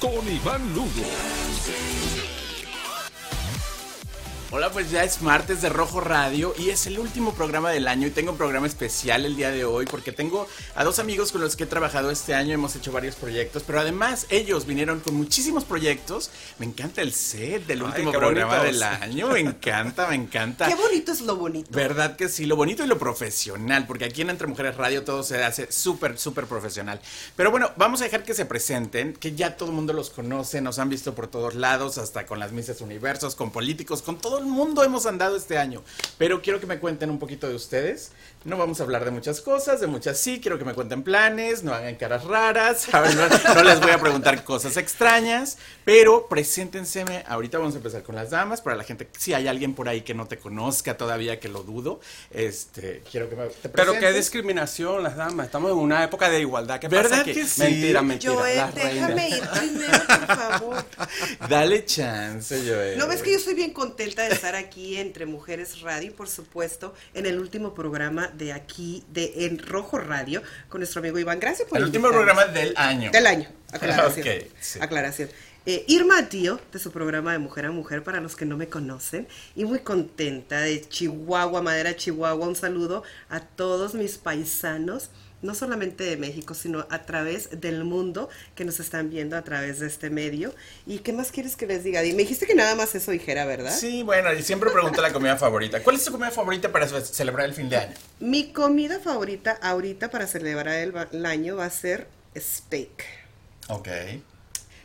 con Iván Lugo. Hola, pues ya es martes de Rojo Radio y es el último programa del año y tengo un programa especial el día de hoy porque tengo a dos amigos con los que he trabajado este año, hemos hecho varios proyectos, pero además ellos vinieron con muchísimos proyectos. Me encanta el set del último programa del año, me encanta, me encanta. Qué bonito es lo bonito. ¿Verdad que sí? Lo bonito y lo profesional, porque aquí en Entre Mujeres Radio todo se hace súper, súper profesional. Pero bueno, vamos a dejar que se presenten, que ya todo el mundo los conoce, nos han visto por todos lados, hasta con las Misas Universos, con políticos, con todo el mundo hemos andado este año. Pero quiero que me cuenten un poquito de ustedes. No vamos a hablar de muchas cosas, de muchas sí, quiero que me cuenten planes, no hagan caras raras, a ver, no, no les voy a preguntar cosas extrañas, pero preséntense, ahorita vamos a empezar con las damas, para la gente, si hay alguien por ahí que no te conozca todavía, que lo dudo, este, quiero que me te Pero qué discriminación las damas, estamos en una época de igualdad. ¿Qué ¿Verdad pasa que sí? Mentira, mentira. Joel, las reinas. déjame ir primero, por favor. Dale chance, Joel. No ves que yo estoy bien contenta de estar aquí entre Mujeres Radio y por supuesto en el último programa de aquí de en Rojo Radio con nuestro amigo Iván. Gracias por El último programa del año. del año. Aclaración. Ok, sí. Aclaración. Eh, Irma Tío, de su programa de Mujer a Mujer, para los que no me conocen, y muy contenta de Chihuahua, Madera Chihuahua. Un saludo a todos mis paisanos, no solamente de México, sino a través del mundo que nos están viendo a través de este medio. ¿Y qué más quieres que les diga? Y me dijiste que nada más eso dijera, ¿verdad? Sí, bueno, y siempre pregunto la comida favorita. ¿Cuál es tu comida favorita para ce- celebrar el fin de año? Mi comida favorita ahorita para celebrar el, el año va a ser steak. Ok.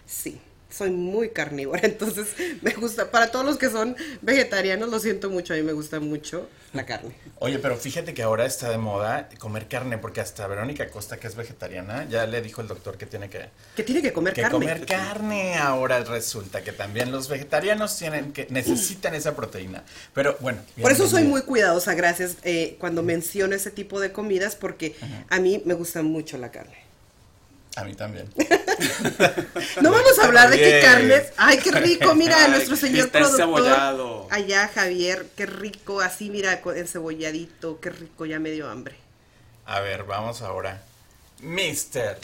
Sí, soy muy carnívora, entonces me gusta, para todos los que son vegetarianos, lo siento mucho, a mí me gusta mucho la carne. Oye, pero fíjate que ahora está de moda comer carne, porque hasta Verónica Costa, que es vegetariana, ya le dijo el doctor que tiene que, Que tiene que comer que carne. comer carne. Ahora resulta que también los vegetarianos tienen que necesitan esa proteína. Pero bueno. Por eso soy muy cuidadosa, gracias, eh, cuando menciono ese tipo de comidas, porque a mí me gusta mucho la carne. A mí también. No vamos a hablar de qué Bien. carnes. Ay, qué rico, mira, Ay, nuestro señor productor. Allá, Javier, qué rico, así, mira, con- encebolladito, qué rico, ya me dio hambre. A ver, vamos ahora. Mister.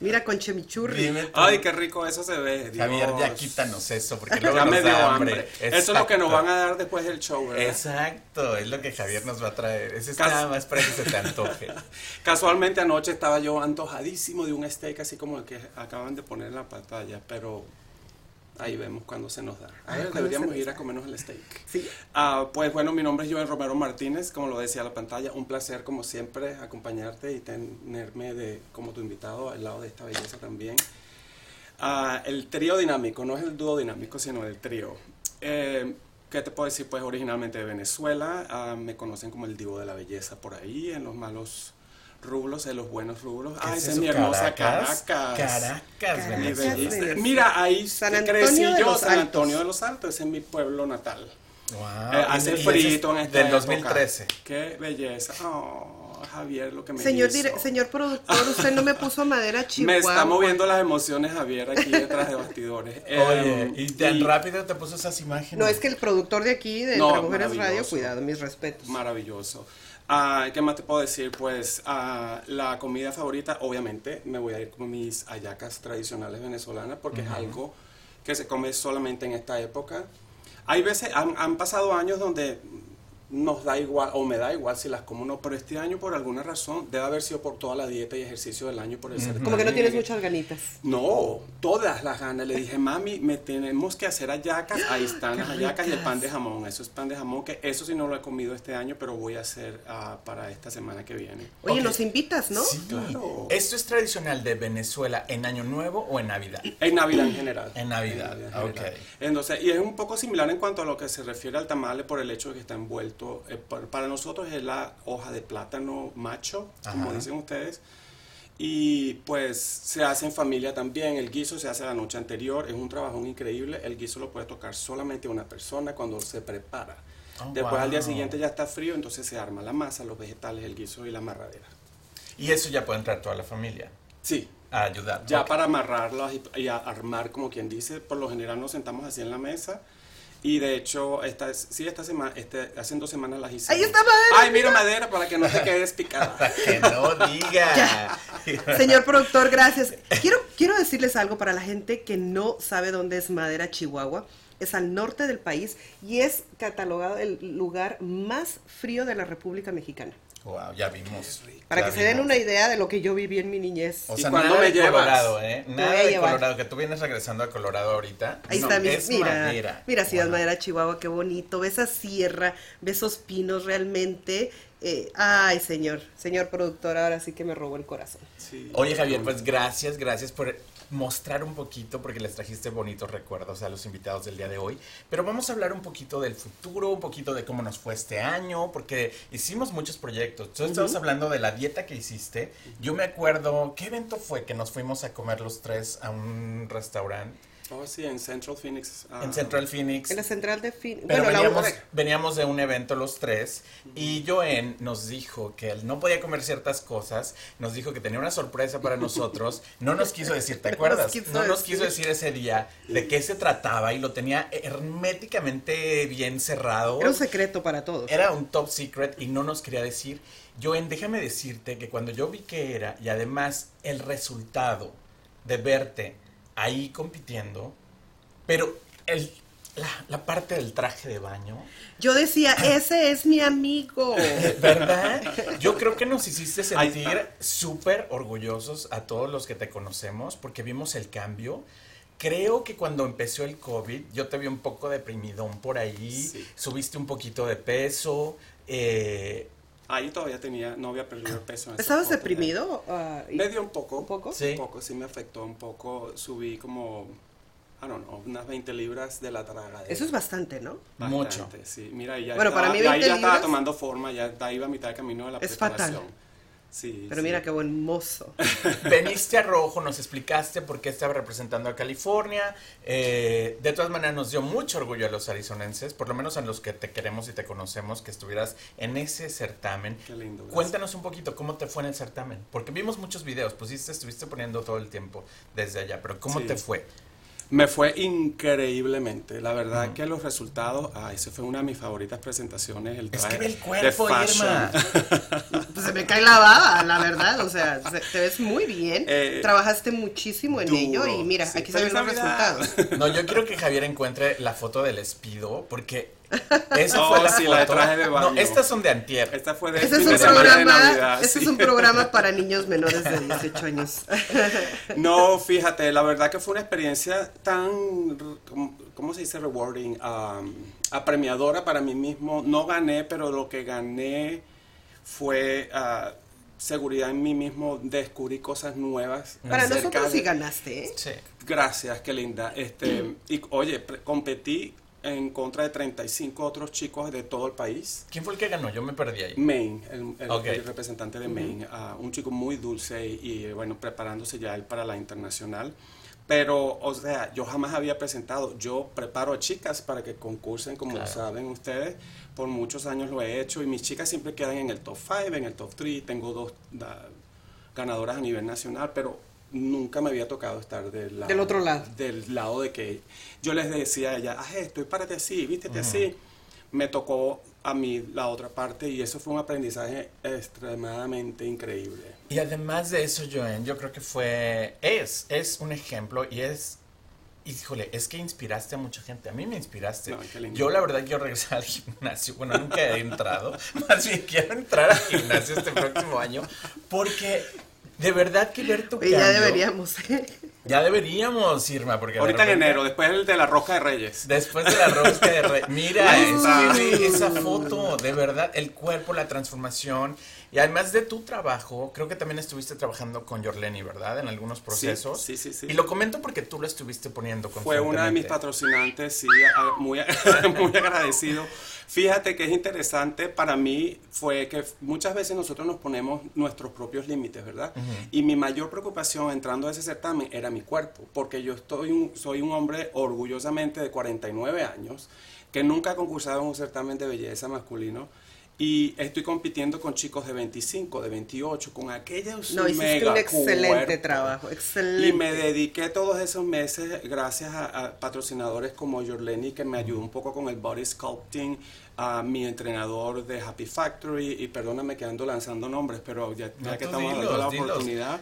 Mira, con chimichurri. Ay, qué rico eso se ve. Dios. Javier, ya quítanos eso, porque luego Ya nos me dio da hambre. hambre. Eso es lo que nos van a dar después del show, ¿verdad? Exacto, es lo que Javier nos va a traer. Es Cas- nada más para que se te antoje. Casualmente anoche estaba yo antojadísimo de un steak así como el que acaban de poner en la pantalla, pero ahí vemos cuando se nos da. A ver, deberíamos ir a comernos el steak. Sí. Ah, pues bueno, mi nombre es Joel Romero Martínez, como lo decía la pantalla, un placer como siempre acompañarte y tenerme de, como tu invitado al lado de esta belleza también. Ah, el trío dinámico, no es el dúo dinámico, sino el trío. Eh, ¿Qué te puedo decir? Pues originalmente de Venezuela, ah, me conocen como el divo de la belleza por ahí, en los malos rublos, en los buenos rublos. ¿Qué Ah, es esa es mi hermosa Caracas? Caracas. Caracas. Mira, ahí San crecí Antonio de yo, los San Altos. Antonio de los Altos, ese es mi pueblo natal. Wow. Eh, hace frito en esta Del época. 2013. Qué belleza. Oh, Javier, lo que me Señor, hizo. dire- señor productor, usted no me puso madera Me chihuahua. está moviendo las emociones, Javier, aquí detrás de bastidores. Oye, Em, y tan y rápido te puso esas imágenes. No, es que el productor de aquí, de No, Entre Mujeres Radio, cuidado, mis respetos. Maravilloso. Ah, ¿Qué más te puedo decir? Pues ah, la comida favorita, obviamente, me voy a ir con mis hallacas tradicionales venezolanas porque es algo que se come solamente en esta época. Hay veces, han, han pasado años donde nos da igual, o me da igual si las como o no, pero este año por alguna razón, debe haber sido por toda la dieta y ejercicio del año por el certamen. Como que no tienes muchas ganitas. No, todas las ganas. Le dije, mami, me tenemos que hacer hallacas. Ahí están las hallacas y el pan de jamón. Eso es pan de jamón, que eso sí no lo he comido este año, pero voy a hacer ah, para esta semana que viene. Oye, nos invitas, ¿no? Sí. Claro. ¿Esto es tradicional de Venezuela en Año Nuevo o en Navidad? En Navidad en general. En Navidad, en ok. general. Entonces, y es un poco similar en cuanto a lo que se refiere al tamale por el hecho de que está envuelto. Eh, para nosotros es la hoja de plátano macho, como dicen ustedes. Y pues se hace en familia también, el guiso se hace la noche anterior, es un trabajo increíble, el guiso lo puede tocar solamente una persona cuando se prepara. Oh, Después al día siguiente ya está frío, entonces se arma la masa, los vegetales, el guiso y la amarradera. Y eso ya puede entrar toda la familia Sí, a ayudar. ya para amarrarlas y, y a armar, como quien dice, por lo general nos sentamos así en la mesa. Y de hecho, esta, es- sí, esta semana, este, hace dos semanas las hice. Ahí está madera, Ay, mira madera para que no te quedes picada. Que no diga. Señor productor, gracias. Quiero, quiero decirles algo para la gente que no sabe dónde es Madera, Chihuahua. Es al norte del país y es catalogado el lugar más frío de la República Mexicana. Wow, ya vimos. Para ya que se den una idea de lo que yo viví en mi niñez. O ¿Y sea, nada me de llevas? Colorado, ¿eh? Nada de llevar. Colorado, que tú vienes regresando a Colorado ahorita. Ahí No, está, mi, es mira, madera. mira, Ciudad Wow. Madera, Chihuahua, qué bonito. Ves esa sierra, ves esos pinos realmente. eh, ay, señor, señor productor, ahora sí que me robó el corazón. Sí. Oye, Javier, pues gracias, gracias por mostrar un poquito, porque les trajiste bonitos recuerdos a los invitados del día de hoy. Pero vamos a hablar un poquito del futuro, un poquito de cómo nos fue este año, porque hicimos muchos proyectos. Tú estabas hablando de la dieta que hiciste. Yo me acuerdo, ¿qué evento fue que nos fuimos a comer los tres a un restaurante Oh, sí, en Central Phoenix. ah, en Central Phoenix? En la central de. Pero bueno, veníamos, veníamos de un evento los tres y Joen nos dijo que él no podía comer ciertas cosas, nos dijo que tenía una sorpresa para nosotros, no nos quiso decir, ¿te nos acuerdas? No nos quiso decir ese día de qué se trataba y lo tenía herméticamente bien cerrado. Era un secreto para todos. Era un top secret y no nos quería decir. Joen, déjame decirte que cuando yo vi que era y además el resultado de verte ahí compitiendo, pero el, la, la parte del traje de baño, Yo decía, ese es mi amigo. ¿verdad? Yo creo que nos hiciste sentir súper orgullosos a todos los que te conocemos porque vimos el cambio. Creo que cuando empezó el COVID, yo te vi un poco deprimidón por ahí, Sí. subiste un poquito de peso, eh, Ahí todavía tenía, no había perdido peso. en ¿Estabas deprimido? Ah, y- Me dio un poco. ¿Un poco? Sí. Un poco, sí me afectó un poco. Subí como, I don't know, unas 20 libras de la tragadera. Eso es bastante, ¿no? mucho. Sí, mira, ya Bueno, estaba, para mí y ahí 20 ya estaba tomando forma, ya ya iba a mitad de camino de la Es preparación. fatal. Sí, Pero sí. mira qué buen mozo. Veniste a Rojo, nos explicaste por qué estaba representando a California. eh, de todas maneras, nos dio mucho orgullo a los arizonenses, por lo menos a los que te queremos y te conocemos, que estuvieras en ese certamen. Qué lindo. gracias. Cuéntanos un poquito cómo te fue en el certamen, porque vimos muchos videos, pusiste, estuviste poniendo todo el tiempo desde allá, pero ¿cómo Sí. te fue? Me fue increíblemente. La verdad que los resultados, ah, esa fue una de mis favoritas presentaciones. El Es traje que ve el de cuerpo, fashion. Irma. Pues se me cae la baba, la verdad. O sea, se- te ves muy bien. Eh, Trabajaste muchísimo en duro, ello y mira, sí. aquí se ven ¡Feliz los resultados. No, yo quiero que Javier encuentre la foto del espido, porque esa Oh, fue la sí, foto. la de traje de baño. No, estas son de antier. Esta fue de Este es un semana de programa, Navidad. este sí. es un programa para niños menores de 18 años. No, fíjate, la verdad que fue una experiencia tan, ¿cómo, se dice? Rewarding, um, apremiadora para mí mismo. No gané, pero lo que gané fue ah, seguridad en mí mismo, descubrí cosas nuevas. Para nosotros de- sí ganaste, ¿eh? Sí. Gracias, qué linda. Este, y oye, competí en contra de 35 otros chicos de todo el país. ¿Quién fue el que ganó? Yo me perdí ahí. Maine, el, el- Ok. el representante de Maine, ah, un chico muy dulce y, y, bueno, preparándose ya él para la internacional. Pero, o sea, yo jamás había presentado, yo preparo a chicas para que concursen, como Claro. saben ustedes, por muchos años lo he hecho y mis chicas siempre quedan en el top 5, en el top 3, tengo dos da- ganadoras a nivel nacional, pero nunca me había tocado estar del lado, Del otro lado. Del lado de que yo les decía a ella, haz esto y párate así, vístete así. Me tocó a mí la otra parte y eso fue un aprendizaje extremadamente increíble. Y además de eso, Joen, yo creo que fue, es, es un ejemplo y es, híjole, es que inspiraste a mucha gente. A mí me inspiraste. No, yo la verdad quiero regresar al gimnasio. Bueno, nunca he entrado. Más bien quiero entrar al gimnasio este próximo año porque de verdad que ver tu Oye, ya cambio- deberíamos. ¿eh? Ya deberíamos, Irma, porque Ahorita en enero, después el de la Roca de Reyes. Después de la rosca de rey. Mira, Ahí es está. que ve esa foto, de verdad, el cuerpo, la transformación. Y además de tu trabajo, creo que también estuviste trabajando con Yorleni, ¿verdad? En algunos procesos. Sí, sí, sí. Y lo comento porque tú lo estuviste poniendo Fue una de mis patrocinantes, sí, muy, muy agradecido. Fíjate que es interesante para mí fue que muchas veces nosotros nos ponemos nuestros propios límites, ¿verdad? Y mi mayor preocupación entrando a ese certamen era mi cuerpo, porque yo estoy un- soy un hombre orgullosamente de 49 años que nunca ha concursado en un certamen de belleza masculino. Y estoy compitiendo con chicos de 25, de 28, con aquellos No, hiciste mega un excelente cuerpos. trabajo, excelente. Y me dediqué todos esos meses, gracias a, a patrocinadores como Jorleni, que me ayudó un poco con el body sculpting, a mi entrenador de Happy Factory, y perdóname que ando lanzando nombres, pero ya, ya No, que estamos dando la dilos. oportunidad.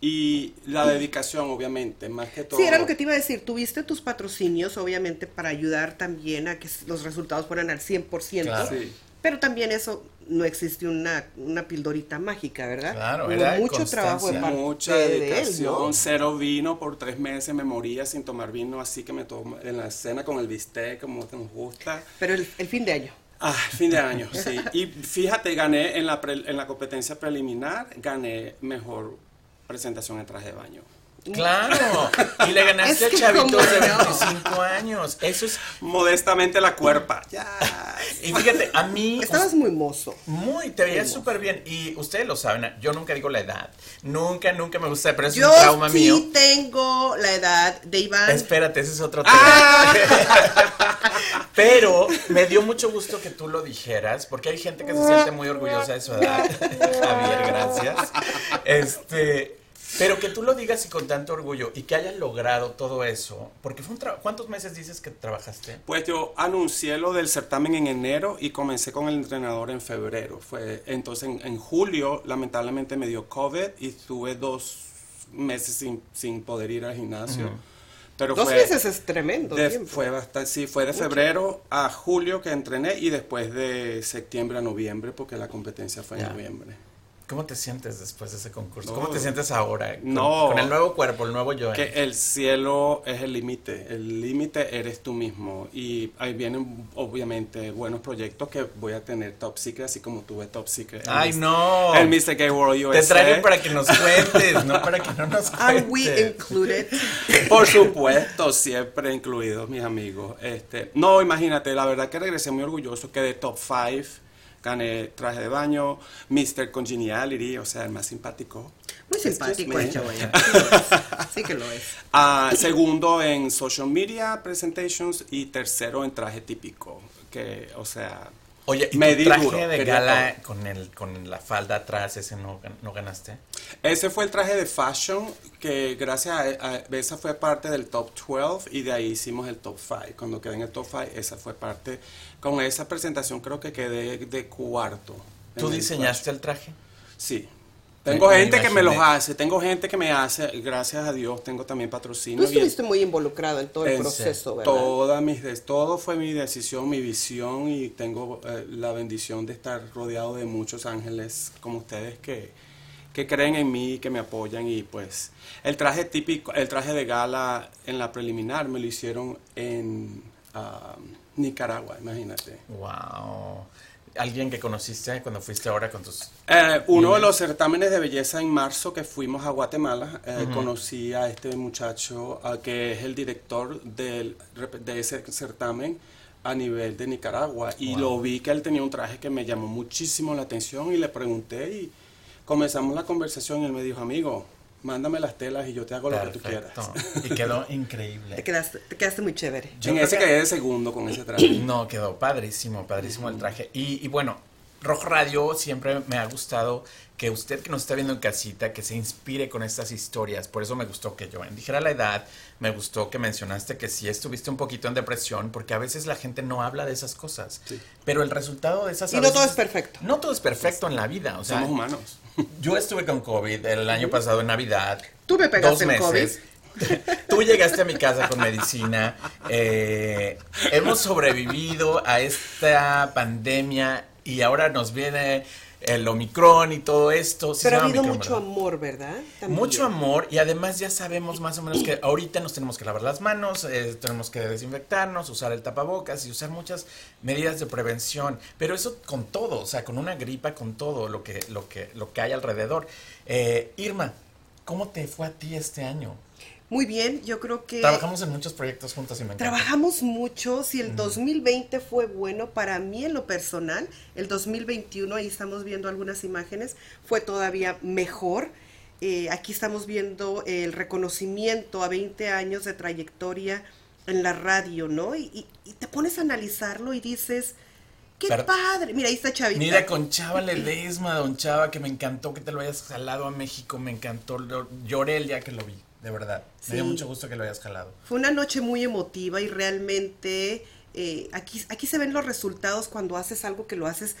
Y la dedicación, obviamente, más que todo. Sí, era lo que te iba a decir. Tuviste tus patrocinios, obviamente, para ayudar también a que los resultados fueran al 100%. Claro. Sí. Pero también eso, no existe una, una pildorita mágica, ¿verdad? Claro, Hubo era mucho trabajo de parte Mucha de él, dedicación, ¿no? cero vino por tres meses, me moría sin tomar vino, así que me tomo en la cena con el bistec, como nos gusta. Pero el, el fin de año. Ah, fin de año, sí. Y fíjate, gané en la, pre- en la competencia preliminar, gané mejor presentación en traje de baño. Claro. Y le ganaste Es que a chavitos de no. 25 años. Eso es. Modestamente la cuerpa. Ya. Y fíjate, a mí. Estabas muy mozo. Muy, te veías súper bien. Y ustedes lo saben, yo nunca digo la edad. Nunca, nunca me gusta, pero es Yo un trauma sí mío. tengo la edad de Iván. Espérate, ese es otro tema. Pero me dio mucho gusto que tú lo dijeras, porque hay gente que se siente muy orgullosa de su edad. Javier, gracias. Este, pero que tú lo digas y con tanto orgullo y que hayas logrado todo eso, porque fue un trabajo. ¿Cuántos meses dices que trabajaste? Pues yo anuncié lo del certamen en enero y comencé con el entrenador en febrero. Fue entonces en, en julio lamentablemente me dio COVID y estuve dos meses sin, sin poder ir al gimnasio. Pero Dos fue, meses es tremendo de- tiempo. fue bastante, sí, fue de febrero a julio que entrené y después de septiembre a noviembre porque la competencia fue en Ya. noviembre. ¿Cómo te sientes después de ese concurso? No. ¿Cómo te sientes ahora? Con, No. Con el nuevo cuerpo, el nuevo yo. Que el cielo es el límite, el límite eres tú mismo y ahí vienen obviamente buenos proyectos que voy a tener Top Secret, así como tuve Top Secret. Ay, no. En Mr. Gay World USA. Te traigo para que nos cuentes, no para que no nos cuentes. Are we included? Por supuesto, siempre incluidos mis amigos. Este, no, imagínate, la verdad que regresé muy orgulloso, quedé top 5, gané traje de baño, Mr. Congeniality, o sea, el más simpático. Muy simpático el chavo ya. Sí, que lo es. Ah, segundo en social media presentations y tercero en traje típico, que, o sea, Oye, ¿y Me tu traje duro, de gala con el con la falda atrás, ese no, no ganaste? ese fue el traje de fashion que gracias a, a- esa fue parte del top 12 y de ahí hicimos el top 5. Cuando quedé en el top 5, esa fue parte, con esa presentación creo que quedé de cuarto. ¿Tú en el diseñaste el traje? Sí. Tengo gente que me los hace, tengo gente que me hace, gracias a Dios, tengo también Tú patrocinio. y- estuviste muy involucrado en todo el En proceso, ¿verdad? Toda mis des- todo fue mi decisión, mi visión y tengo eh, la bendición de estar rodeado de muchos ángeles como ustedes que, que creen en mí, que me apoyan y pues el traje típico, el traje de gala en la preliminar me lo hicieron en ah, Nicaragua, imagínate. Wow. ¿Alguien que conociste cuando fuiste ahora con tus... Eh, uno de los certámenes de belleza en marzo que fuimos a Guatemala, eh, conocí a este muchacho ah, que es el director del, de ese certamen a nivel de Nicaragua. Y Wow. lo vi que él tenía un traje que me llamó muchísimo la atención y le pregunté y comenzamos la conversación y él me dijo, amigo, mándame las telas y yo te hago lo que tú quieras. Perfecto. Y quedó increíble. Te quedaste, te quedaste muy chévere. Yo en ese que- quedé de segundo con ese traje. No, quedó padrísimo, padrísimo el traje. Y, y bueno, Rojo Radio siempre me ha gustado que usted que nos está viendo en casita, que se inspire con estas historias. Por eso me gustó que yo dijera la edad, me gustó que mencionaste que sí estuviste un poquito en depresión, porque a veces la gente no habla de esas cosas. Sí. Pero el resultado de esas... Y no veces todo es perfecto. No todo es perfecto en la vida. O sea, Somos humanos. Yo estuve con COVID el año pasado en Navidad. Tú me pegaste dos el COVID. meses. Tú llegaste a mi casa con medicina. eh, hemos sobrevivido a esta pandemia y ahora nos viene el Omicron y todo esto. Pero ha habido mucho amor, ¿verdad? Mucho amor y además ya sabemos más o menos que ahorita nos tenemos que lavar las manos, eh, tenemos que desinfectarnos, usar el tapabocas y usar muchas medidas de prevención. Pero eso con todo, o sea, con una gripa, con todo lo que, lo que, lo que hay alrededor. Eh, Irma, ¿cómo te fue a ti este año? Muy bien, yo creo que... Trabajamos en muchos proyectos juntos y me encanta. Trabajamos mucho, si el 2020 fue bueno para mí en lo personal, el 2021, ahí estamos viendo algunas imágenes, fue todavía mejor. Eh, aquí estamos viendo el reconocimiento a 20 años de trayectoria en la radio, ¿no? Y, te pones a analizarlo y dices, qué padre. Mira, ahí está Chavita. Mira, con Chava Ledesma, don Chava, que me encantó que te lo hayas jalado a México, me encantó, lloré el día que lo vi de verdad. Me dio mucho gusto que lo hayas jalado. Fue una noche muy emotiva y realmente eh, aquí, aquí se ven los resultados cuando haces algo que lo haces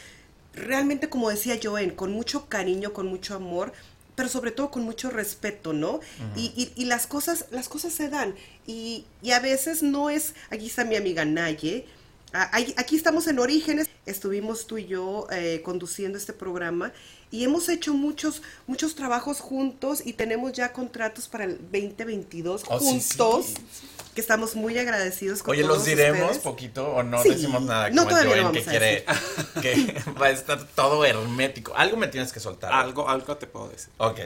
realmente, como decía Joen, con mucho cariño, con mucho amor, pero sobre todo con mucho respeto, ¿no? y, y, las cosas, las cosas se dan. Y, y, a veces no es, aquí está mi amiga Naye, aquí estamos en Orígenes, estuvimos tú y yo eh, conduciendo este programa y hemos hecho muchos, muchos trabajos juntos y tenemos ya contratos para el 2022 juntos. Que estamos muy agradecidos con Oye, ¿los diremos poquito o no decimos nada? No, todavía no que quiere que va a estar todo hermético. Algo me tienes que soltar. Algo, algo te puedo decir. Ok.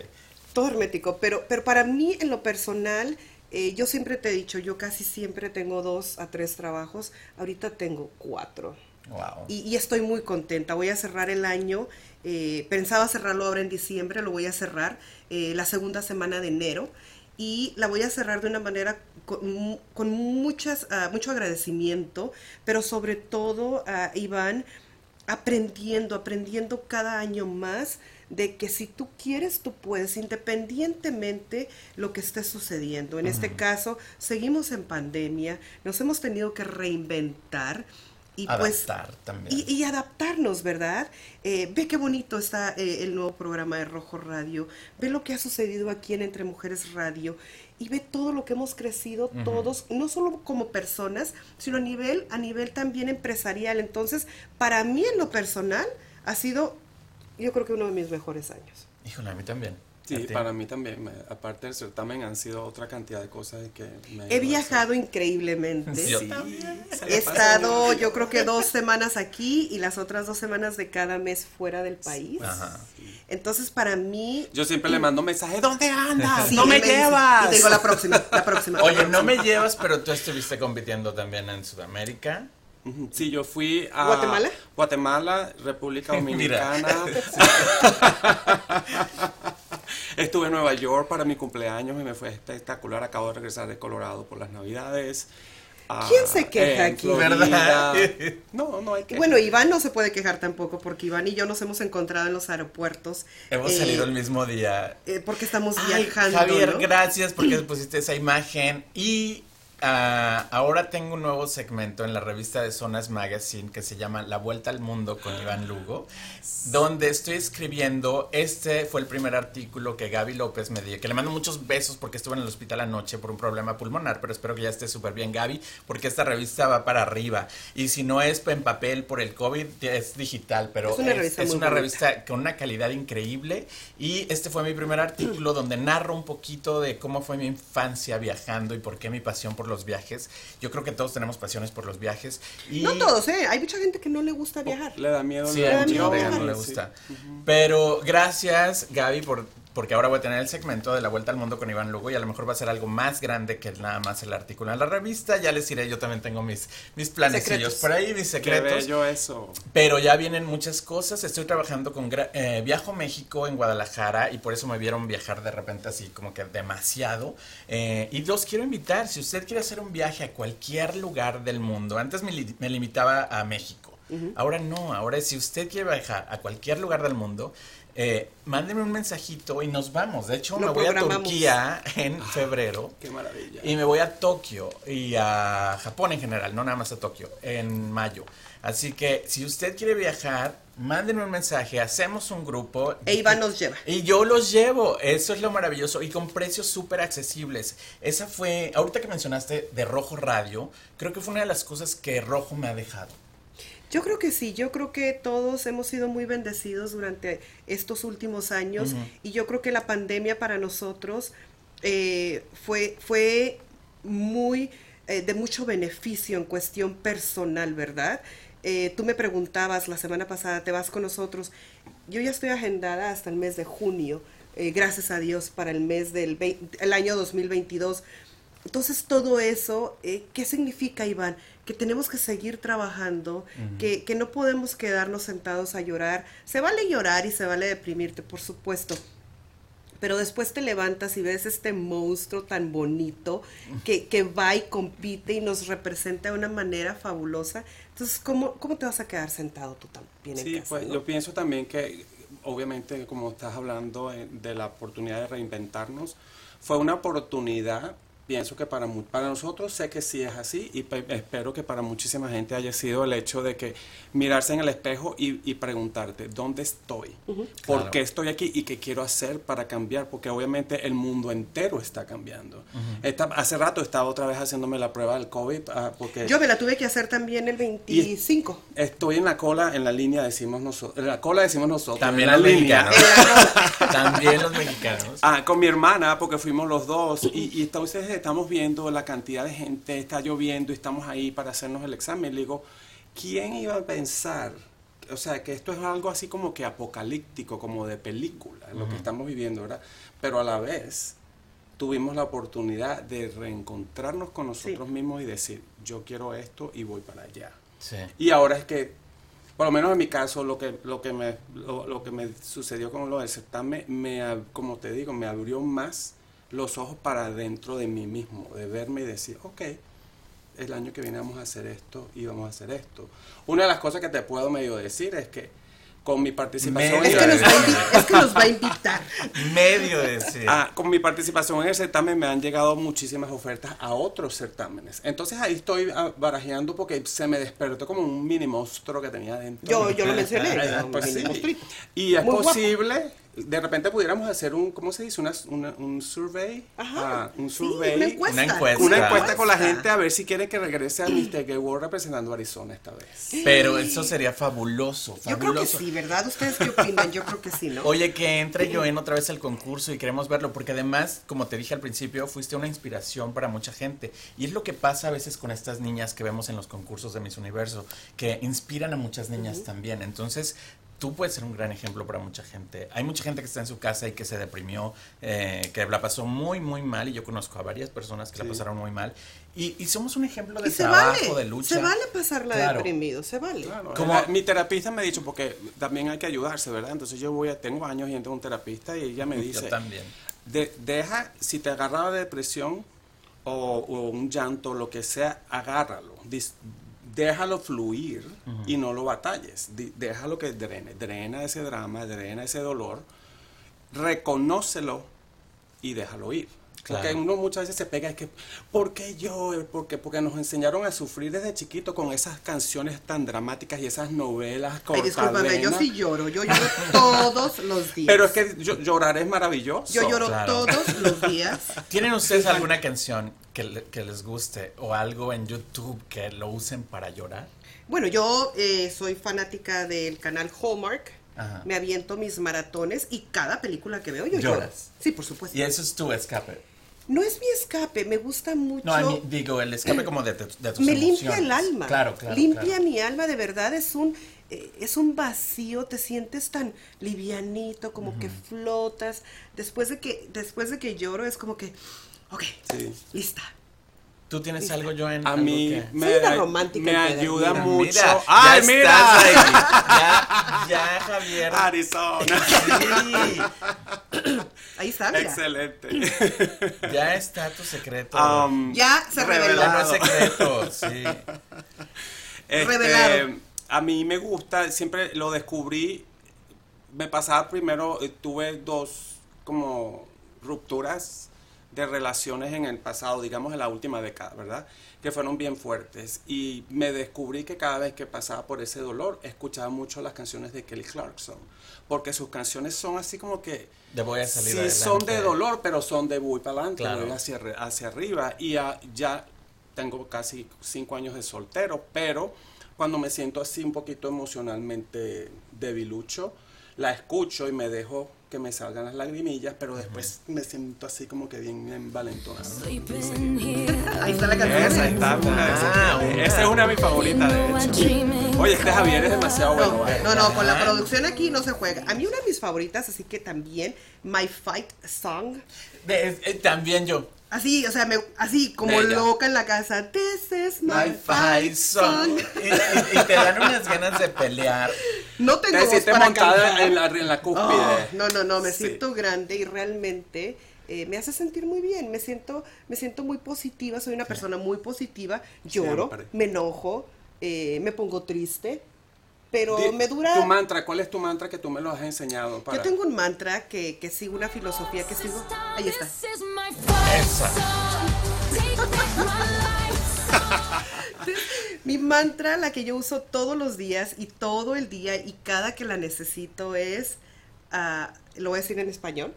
Todo hermético, pero, pero para mí en lo personal, eh, yo siempre te he dicho, yo casi siempre tengo dos a tres trabajos. Ahorita tengo cuatro. Wow. y, estoy muy contenta. Voy a cerrar el año eh, pensaba cerrarlo ahora en diciembre, lo voy a cerrar eh, la segunda semana de enero y la voy a cerrar de una manera con, muchas, ah, mucho agradecimiento, pero sobre todo, uh, Iván, aprendiendo, aprendiendo cada año más de que si tú quieres, tú puedes, independientemente lo que esté sucediendo. En este caso, seguimos en pandemia, nos hemos tenido que reinventar y pues, también. Y, adaptarnos, ¿verdad? Eh, ve qué bonito está eh, el nuevo programa de Rojo Radio, ve lo que ha sucedido aquí en Entre Mujeres Radio y ve todo lo que hemos crecido todos, no solo como personas, sino a nivel, a nivel también empresarial. Entonces, para mí en lo personal ha sido, yo creo que uno de mis mejores años. Híjole, a mí también. Sí, para mí también. aparte del certamen han sido otra cantidad de cosas que me He viajado increíblemente. También. He estado, yo creo que dos semanas aquí y las otras dos semanas de cada mes fuera del país. Ajá. Entonces, para mí... Yo siempre le mando mensajes, ¿dónde andas? no me, llevas. Y digo, la próxima, la próxima. Oye, no me llevas, pero tú estuviste compitiendo también en Sudamérica. Sí, yo fui a Guatemala, Guatemala, República Dominicana. Estuve en Nueva York para mi cumpleaños y me fue espectacular. Acabo de regresar de Colorado por las Navidades. ¿Quién se queja aquí? ¿Verdad? No, no hay que. Bueno, Iván no se puede quejar tampoco porque Iván y yo nos hemos encontrado en los aeropuertos. Hemos eh, salido el mismo día. Eh, porque estamos viajando. Javier, gracias porque pusiste esa imagen. Y Ah, ahora tengo un nuevo segmento en la revista de Zonas Magazine que se llama La Vuelta al Mundo con Iván Lugo, donde estoy escribiendo, este fue el primer artículo que Gaby López me dio, que le mando muchos besos porque estuve en el hospital anoche por un problema pulmonar, pero espero que ya esté súper bien Gaby, porque esta revista va para arriba. Y si no es en papel por el COVID, es digital, pero es una, revista, con una calidad increíble. Y este fue mi primer artículo donde narro un poquito de cómo fue mi infancia viajando y por qué mi pasión por los viajes. Yo creo que todos tenemos pasiones por los viajes. Y... No todos, ¿eh? Hay mucha gente que no le gusta viajar. Le da miedo. Sí, mucha gente que no le gusta. Pero gracias, Gaby, por porque ahora voy a tener el segmento de la vuelta al mundo con Iván Lugo y a lo mejor va a ser algo más grande que nada más el artículo en la revista. Ya les diré, yo también tengo mis, mis planecillos por ahí, mis secretos. Qué eso. Pero ya vienen muchas cosas. Estoy trabajando con eh, Viajo México en Guadalajara y por eso me vieron viajar de repente así como que demasiado. Eh, y los quiero invitar, si usted quiere hacer un viaje a cualquier lugar del mundo, antes me, limitaba a México. Ahora no, ahora si usted quiere viajar a cualquier lugar del mundo, eh, mándeme un mensajito y nos vamos. De hecho, me voy a Turquía en ah, febrero. Qué maravilla. Y me voy a Tokio y a Japón en general, no nada más a Tokio, en mayo. Así que si usted quiere viajar, mándenme un mensaje, hacemos un grupo. E Iván nos lleva. Y yo los llevo, eso es lo maravilloso y con precios súper accesibles. Esa fue, ahorita que mencionaste de Rojo Radio, creo que fue una de las cosas que Rojo me ha dejado Yo creo que sí, yo creo que todos hemos sido muy bendecidos durante estos últimos años y yo creo que la pandemia para nosotros eh, fue, fue muy eh, de mucho beneficio en cuestión personal, ¿verdad? Eh, tú me preguntabas la semana pasada, ¿te vas con nosotros? Yo ya estoy agendada hasta el mes de junio, gracias a Dios, para el mes del el año 2022. Entonces, todo eso, ¿qué significa, Iván? que tenemos que seguir trabajando, que, que, no podemos quedarnos sentados a llorar. Se vale llorar y se vale deprimirte, por supuesto. Pero después te levantas y ves este monstruo tan bonito que, que va y compite y nos representa de una manera fabulosa. Entonces, ¿cómo, cómo te vas a quedar sentado tú también sí, pues yo pienso también que, obviamente, como estás hablando eh, de la oportunidad de reinventarnos, fue una oportunidad pienso que para, para nosotros sé que sí es así y espero que para muchísima gente haya sido el hecho de que mirarse en el espejo y, y preguntarte dónde estoy, por qué estoy aquí y qué quiero hacer para cambiar, porque obviamente el mundo entero está cambiando. hace rato estaba otra vez haciéndome la prueba del COVID. Ah, porque Yo me la tuve que hacer también el 25. Estoy en la cola, en la línea decimos nosotros, en la cola decimos nosotros. También los mexicanos. también los mexicanos. Ah, con mi hermana, porque fuimos los dos y, y entonces estamos viendo la cantidad de gente, está lloviendo y estamos ahí para hacernos el examen. Le digo, ¿quién iba a pensar? O sea, que esto es algo así como que apocalíptico, como de película, lo que estamos viviendo, ¿verdad? Pero a la vez tuvimos la oportunidad de reencontrarnos con nosotros mismos y decir, yo quiero esto y voy para allá. Y ahora es que, por lo menos en mi caso, lo que, lo que, me, lo, que me sucedió con lo del certamen, me, como te digo, me abrió más los ojos para dentro de mí mismo, de verme y decir, ok, el año que viene vamos a hacer esto y vamos a hacer esto. Una de las cosas que te puedo medio decir es que con mi participación es, que nos va a es que nos va a invitar. Medio decir. Ah, con mi participación en el certamen me han llegado muchísimas ofertas a otros certámenes. Entonces ahí estoy ah, barajeando porque se me despertó como un mini monstruo que tenía dentro. Yo, yo lo mencioné. pues sí. Y es posible de repente pudiéramos hacer un, ¿cómo se dice? Una, un survey. Ajá. Ah, un survey. una, encuesta. una, encuesta. con la gente a ver si quiere que regrese a Mr. Gay World representando a Arizona esta vez. Pero eso sería fabuloso, fabuloso. Yo creo que sí, ¿verdad? ¿Ustedes qué opinan? Yo creo que sí, ¿no? Oye, que entre yo en otra vez al concurso y queremos verlo, porque además, como te dije al principio, fuiste una inspiración para mucha gente. Y es lo que pasa a veces con estas niñas que vemos en los concursos de Miss Universo, que inspiran a muchas niñas también. Entonces, tú puedes ser un gran ejemplo para mucha gente. Hay mucha gente que está en su casa y que se deprimió, eh, que la pasó muy, muy mal, y yo conozco a varias personas que la pasaron muy mal. Y, somos un ejemplo de trabajo, de lucha. Se vale pasarla deprimido, se vale. Como mi terapista me ha dicho, porque también hay que ayudarse, ¿verdad? Entonces yo voy a, tengo años yendo a un terapista y ella me dice, yo también. deja, si te agarra la depresión o, o, un llanto, lo que sea, agárralo déjalo fluir y no lo batalles. Déjalo que drene. Drena ese drama, drena ese dolor, reconócelo y déjalo ir. Porque uno muchas veces se pega, es que, ¿por qué yo? Porque, porque nos enseñaron a sufrir desde chiquito con esas canciones tan dramáticas y esas novelas Ay, discúlpame, yo sí lloro, yo lloro todos los días. Pero es que llorar es maravilloso. Yo lloro todos los días. ¿Tienen ustedes alguna canción que, les guste o algo en YouTube que lo usen para llorar? Bueno, yo eh, soy fanática del canal Hallmark. Me aviento mis maratones y cada película que veo yo lloro. Sí, por supuesto. Y eso es tu escape. No es mi escape, me gusta mucho. No, digo, el escape como de, de, tus Me limpia el alma. Claro, claro. Limpia mi alma, de verdad, es un, eh, es un vacío, te sientes tan livianito, como que flotas. Después de que, después de que lloro, es como que Ok, lista. ¿Tú tienes algo, yo en A mí me, me ayuda mucho. ¡Ay, mira! ya, ya, Javier. Arizona. Sí. Ahí está, Excelente. Ya está tu secreto. Um, ya se reveló. Ya no es secreto, sí. Este, Revelado. A mí me gusta, siempre lo descubrí. Me pasaba primero, eh, tuve dos como rupturas de relaciones en el pasado, digamos en la última década, ¿verdad? Que fueron bien fuertes. Y me descubrí que cada vez que pasaba por ese dolor, escuchaba mucho las canciones de Kelly Clarkson. Porque sus canciones son así como que... De voy a salir Sí, son de dolor, pero son de voy para adelante, voy hacia, hacia arriba. Y ya tengo casi cinco años de soltero, pero cuando me siento así un poquito emocionalmente debilucho, la escucho y me dejo que me salgan las lagrimillas, pero después me siento así como que bien envalentonado. Ahí está la canción. Esa está, esa, esa es una de mis favoritas, de hecho. Oye, este Javier es demasiado bueno. No, ¿eh? no, no, con la producción aquí no se juega. A mí una de mis favoritas, así que también, My Fight Song. De- eh, también yo. Así, o sea, me, así como Bella. loca en la casa. This is my, My fight fight song. song. Y, y- y te dan unas ganas de pelear. No tengo Te voz para montada cantar. en la, en la cúspide. Oh, no, no, no, me Sí. siento grande y realmente eh, me hace sentir muy bien, me siento, me siento muy positiva, soy una persona muy positiva, lloro, Siempre. me enojo, eh, me pongo triste, pero Di- me dura... Tu mantra, ¿cuál es tu mantra que tú me lo has enseñado? Para... Yo tengo un mantra que, que sigo, una filosofía que sigo. Ahí está. Esa. Mi mantra, la que yo uso todos los días y todo el día y cada que la necesito es, ah, lo voy a decir en español,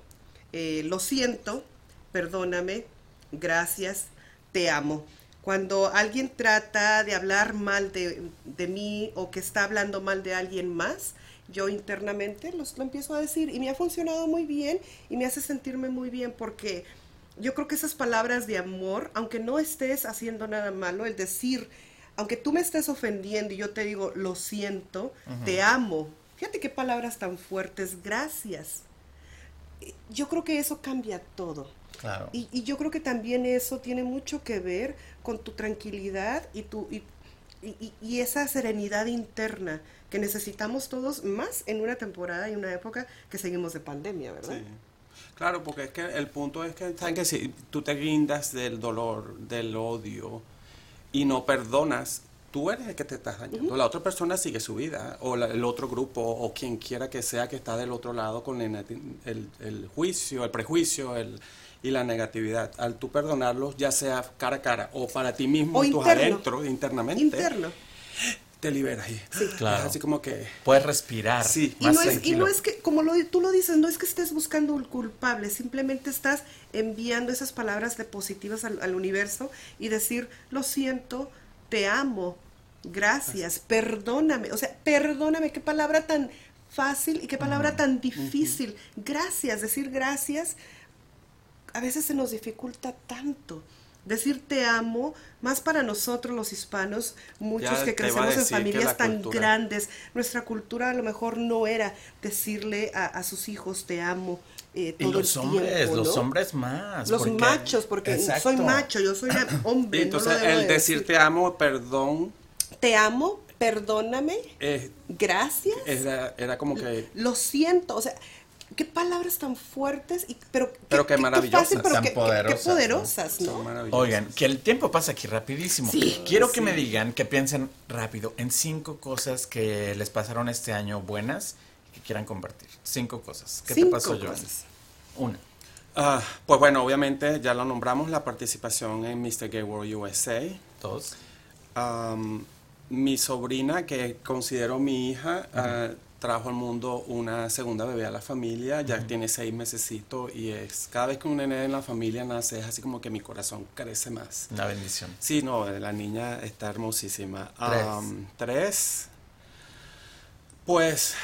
eh, lo siento, perdóname, gracias, te amo. Cuando alguien trata de hablar mal de, de mí o que está hablando mal de alguien más, yo internamente los, lo empiezo a decir y me ha funcionado muy bien y me hace sentirme muy bien porque yo creo que esas palabras de amor, aunque no estés haciendo nada malo, el decir, aunque tú me estés ofendiendo y yo te digo, lo siento, te amo. Fíjate qué palabras tan fuertes, gracias. Yo creo que eso cambia todo. Claro. Y, y yo creo que también eso tiene mucho que ver con tu tranquilidad y, tu, y, y- esa serenidad interna que necesitamos todos más en una temporada y una época que seguimos de pandemia, ¿verdad? Sí. Claro, porque es que el punto es que, ¿saben que si tú te guindas del dolor, del odio y no perdonas, tú eres el que te estás dañando. La otra persona sigue su vida, o la- el otro grupo, o quien quiera que sea que está del otro lado con el, el- el juicio, el prejuicio el, y la negatividad. Al tú perdonarlos, ya sea cara a cara o para ti mismo, O tus interno. adentro, internamente, Interno. te liberas. Y, Claro. Es así como que... Puedes respirar. Sí. Y más no, es, y no es que, como lo, tú lo dices, no es que estés buscando un culpable, simplemente estás enviando esas palabras de positivas al, al universo y decir, lo siento, te amo, gracias, perdóname. O sea, perdóname, qué palabra tan fácil y qué palabra tan difícil. Gracias, decir gracias, a veces se nos dificulta tanto. Decir te amo, más para nosotros los hispanos, muchos Ya que crecemos en familias tan cultura- grandes, nuestra cultura a lo mejor no era decirle a, a sus hijos te amo eh, Y todo los el hombres, tiempo, los hombres más. Los porque- machos, porque Exacto. soy macho, yo soy hombre. Y no entonces el de decir te amo, perdón, te amo, perdóname, es- gracias, era, era como que... lo siento, o sea, qué palabras tan fuertes, y, pero, Pero qué maravillosas, fácil, pero tan qué, qué- qué poderosas, ¿no? poderosas, son ¿no? maravillosas. Oigan, que el tiempo pasa aquí rapidísimo. Sí, Quiero que me digan, que piensen rápido en cinco cosas que les pasaron este año buenas y que quieran compartir. Cinco cosas. ¿Qué Cinco te pasó, Joan? cosas. Una. Ah, pues bueno, obviamente ya lo nombramos, la participación en Mr. Gay World USA. Dos. Mi sobrina, que considero mi hija, ah, trajo al mundo una segunda bebé a la familia, ya tiene seis mesecitos y es cada vez que un nene en la familia nace es así como que mi corazón crece más. Una bendición. Sí, no, la niña está hermosísima. Tres. Am, tres. Pues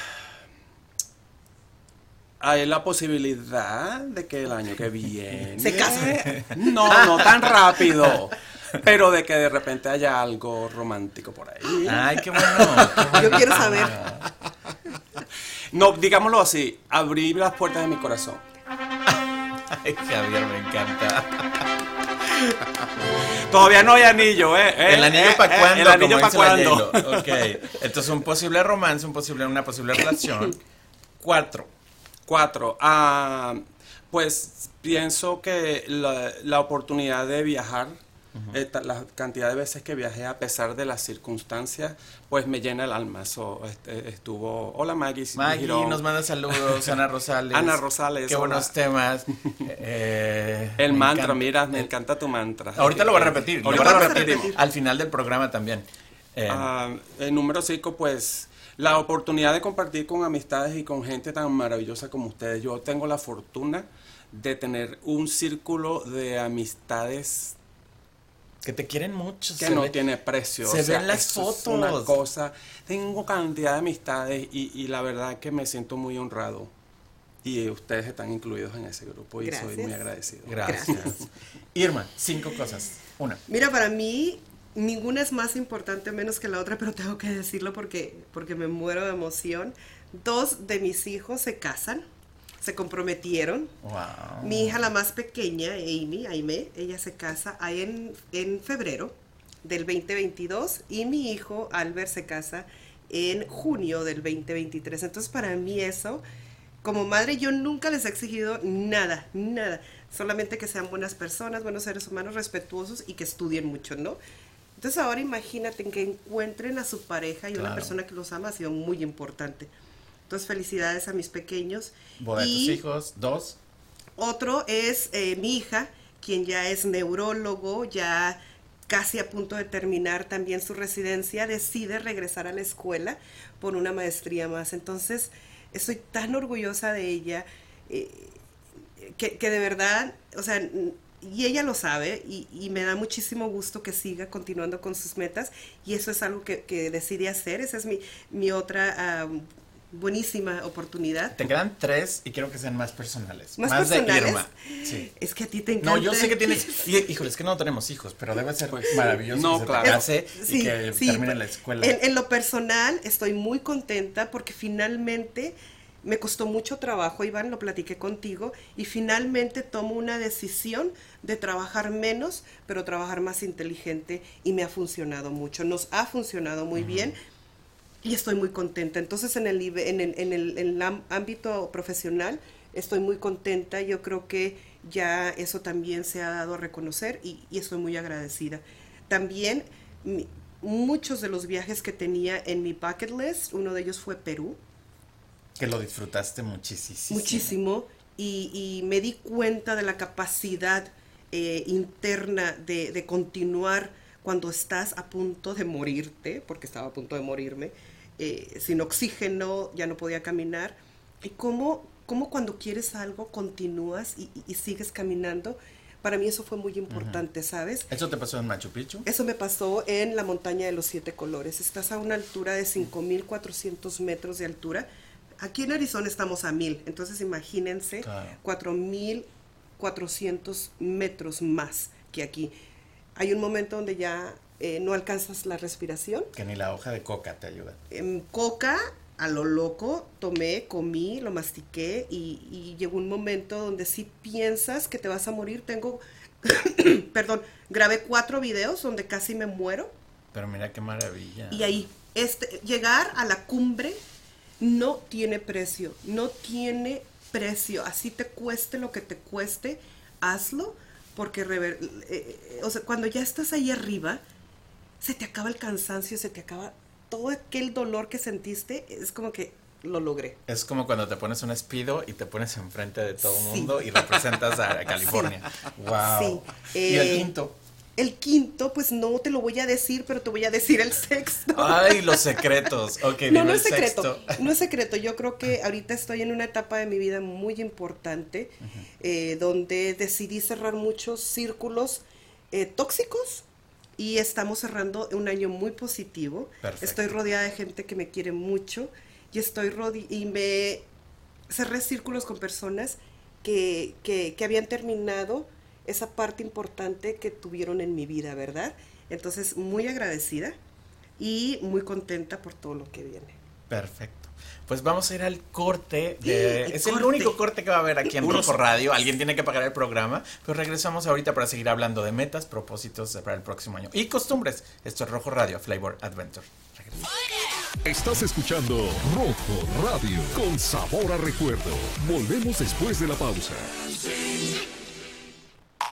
hay la posibilidad de que el año que viene Se casen. No, no tan rápido. Pero de que de repente haya algo romántico por ahí. Ay, qué bueno. qué bueno. Yo quiero saber. No, digámoslo así, abrir las puertas de mi corazón. Ay, Javier, me encanta. Todavía no hay anillo, ¿eh? ¿Eh? ¿El anillo ¿Eh? para ¿Eh? cuándo? ¿El anillo para cuándo? Ok. Entonces, un posible romance, un posible, una posible relación. Cuatro. Cuatro. Ah, pues pienso que la, la oportunidad de viajar, eh, la cantidad de veces que viajé a pesar de las circunstancias, pues me llena el alma. So, este, estuvo. Hola Maggie. Maggie Girón. nos manda saludos, Ana Rosales. Ana Rosales, Qué hola. buenos temas. Eh, El mantra, encanta. mira, me encanta tu mantra. Ahorita lo voy a repetir. Lo Ahorita voy a lo repetir repetimos. al final del programa también. Eh, Ah, el número 5, pues la oportunidad de compartir con amistades y con gente tan maravillosa como ustedes. Yo tengo la fortuna de tener un círculo de amistades Que te quieren mucho. que se no ve- tiene precio. se o sea, ven las es fotos. una cosa. Tengo cantidad de amistades y, y la verdad que me siento muy honrado. Y ustedes están incluidos en ese grupo y soy Gracias. muy agradecido. Gracias. Irma, cinco cosas. Una. Mira, para mí ninguna es más importante menos que la otra, pero tengo que decirlo porque, porque me muero de emoción. Dos de mis hijos se casan, se comprometieron. Wow. Mi hija, la más pequeña, Amy, Aime, ella se casa ahí en, en febrero del 2022 y mi hijo, Albert, se casa en junio del 2023. Entonces, para mí eso, como madre, yo nunca les he exigido nada, nada. Solamente que sean buenas personas, buenos seres humanos, respetuosos y que estudien mucho, ¿no? Entonces ahora imagínate que encuentren a su pareja y una Claro. persona que los ama ha sido muy importante. Entonces felicidades a mis pequeños. Boda de tus hijos. Dos. otro es eh, mi hija, quien ya es neurólogo, ya casi a punto de terminar también su residencia, decide regresar a la escuela por una maestría más. Entonces, estoy tan orgullosa de ella, eh, que, que de verdad, o sea, y ella lo sabe y, y me da muchísimo gusto que siga continuando con sus metas y eso es algo que, que decide hacer, esa es mi, mi otra buenísima oportunidad. Te quedan tres y quiero que sean más personales. ¿Más de personales? Irma. Sí. Es que a ti te encanta. No, yo sé que tienes. y- híjole, es que no tenemos hijos, pero debe ser Pues, maravilloso no, que se te claro. case Sí, y que sí, termine la escuela. En, en lo personal, estoy muy contenta porque finalmente me costó mucho trabajo, Iván, lo platiqué contigo, y finalmente tomo una decisión de trabajar menos, pero trabajar más inteligente, y me ha funcionado mucho. Nos ha funcionado muy bien. Y estoy muy contenta. Entonces, en el, en el, en el, en el am- ámbito profesional, estoy muy contenta. Yo creo que ya eso también se ha dado a reconocer y, y estoy muy agradecida. También, mi- muchos de los viajes que tenía en mi bucket list, uno de ellos fue Perú, que lo disfrutaste muchísimo. muchísimo, y, y me di cuenta de la capacidad eh, interna de, de continuar cuando estás a punto de morirte, porque estaba a punto de morirme, eh, sin oxígeno, ya no podía caminar, y cómo, cómo cuando quieres algo continúas y, sigues caminando. Para mí eso fue muy importante, ¿sabes? ¿Eso te pasó en Machu Picchu? Eso me pasó en la montaña de los siete colores. Estás a una altura de 5.400 metros de altura. Aquí en Arizona estamos a 1.000, entonces imagínense Claro. 4.400 metros más que aquí. Hay un momento donde ya eh, no alcanzas la respiración. Que ni la hoja de coca te ayuda. En coca, a lo loco, tomé, comí, lo mastiqué y, y llegó un momento donde si piensas que te vas a morir, tengo, perdón, grabé cuatro videos donde casi me muero Pero mira qué maravilla. y ahí, este, llegar a la cumbre no tiene precio, no tiene precio, así te cueste lo que te cueste, hazlo, porque rever- eh, eh, o sea, cuando ya estás ahí arriba, se te acaba el cansancio, se te acaba todo aquel dolor que sentiste, es como que lo logré. Es como cuando te pones un espido y te pones enfrente de todo el Sí. mundo y representas a California. Wow. Sí. y el Eh, quinto. El quinto, pues no te lo voy a decir, pero te voy a decir el sexto. Ay, los secretos. Ok, no, no es secreto. sexto. No es secreto. Yo creo que ahorita estoy en una etapa de mi vida muy importante, eh, donde decidí cerrar muchos círculos eh, tóxicos y estamos cerrando un año muy positivo. Perfecto. Estoy rodeada de gente que me quiere mucho y estoy rode y me cerré círculos con personas que, que, que habían terminado esa parte importante que tuvieron en mi vida, ¿verdad? Entonces, muy agradecida y muy contenta por todo lo que viene. Perfecto. Pues vamos a ir al corte. De... El es el único corte que va a haber aquí en Rojo. Radio. Alguien tiene que pagar el programa. Pero regresamos ahorita para seguir hablando de metas, propósitos para el próximo año. Y costumbres. Esto es Rojo Radio, Flavor Adventure. Regresamos. Estás escuchando Rojo Radio con sabor a recuerdo. Volvemos después de la pausa.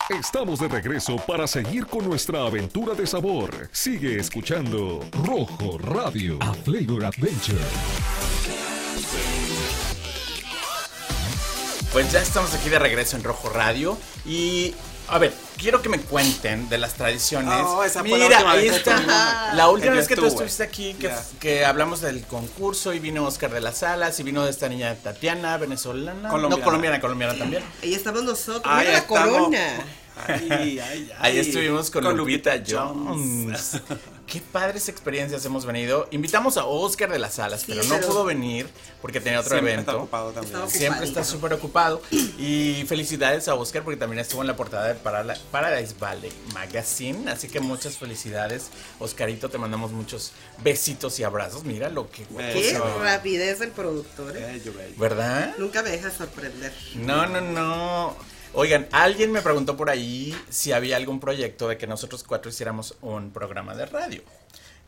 Estamos de regreso para seguir con nuestra aventura de sabor. Sigue escuchando Rojo Radio, a Flavor Adventure. Pues ya estamos aquí de regreso en Rojo Radio. Y a ver, quiero que me cuenten de las tradiciones. Oh, esa la Mira, última ahí está. La última vez que tú estuviste aquí, que, hablamos del concurso y vino Oscar de las Salas y vino de esta niña Tatiana, venezolana. Colombiana. No, colombiana, colombiana también. Ahí estamos nosotros. Ahí Mira la estamos. corona. Ay, ay, ay. Ahí estuvimos con, Con Lupita, Lupita Jones. Qué padres experiencias hemos venido. Invitamos a Oscar de las Salas, Sí, pero no pero- pudo venir porque tenía otro Siempre evento. está ocupado también. Está Siempre está súper ocupado. Y felicidades a Oscar porque también estuvo en la portada de Paradise Valley Magazine. Así que muchas felicidades. Oscarito, te mandamos muchos besitos y abrazos. Mira lo que Qué rapidez el productor, ¿eh? Bello, bello. ¿Verdad? Nunca me deja sorprender. No, no, no. Oigan, alguien me preguntó por ahí si había algún proyecto de que nosotros cuatro hiciéramos un programa de radio.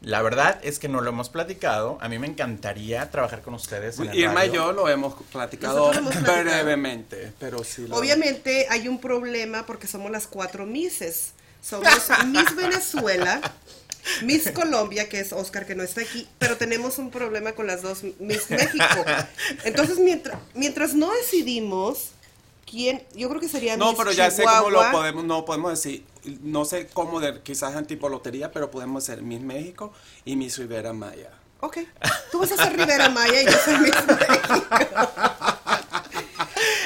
La verdad es que no lo hemos platicado. A mí me encantaría trabajar con ustedes. En el Irma y yo lo hemos platicado Nosotros hemos platicado. brevemente, pero sí. lo- Obviamente hay un problema porque somos las cuatro Misses. Somos Miss Venezuela, Miss Colombia, que es Oscar que no está aquí, pero tenemos un problema con las dos Miss México. Entonces, mientras, mientras no decidimos quién, yo creo que sería No, Miss pero ya sé cómo lo podemos, no podemos decir, no sé cómo, de, quizás en tipo lotería, pero podemos ser Miss México y Miss Rivera Maya. Ok, tú vas a ser Rivera Maya y yo soy Miss México.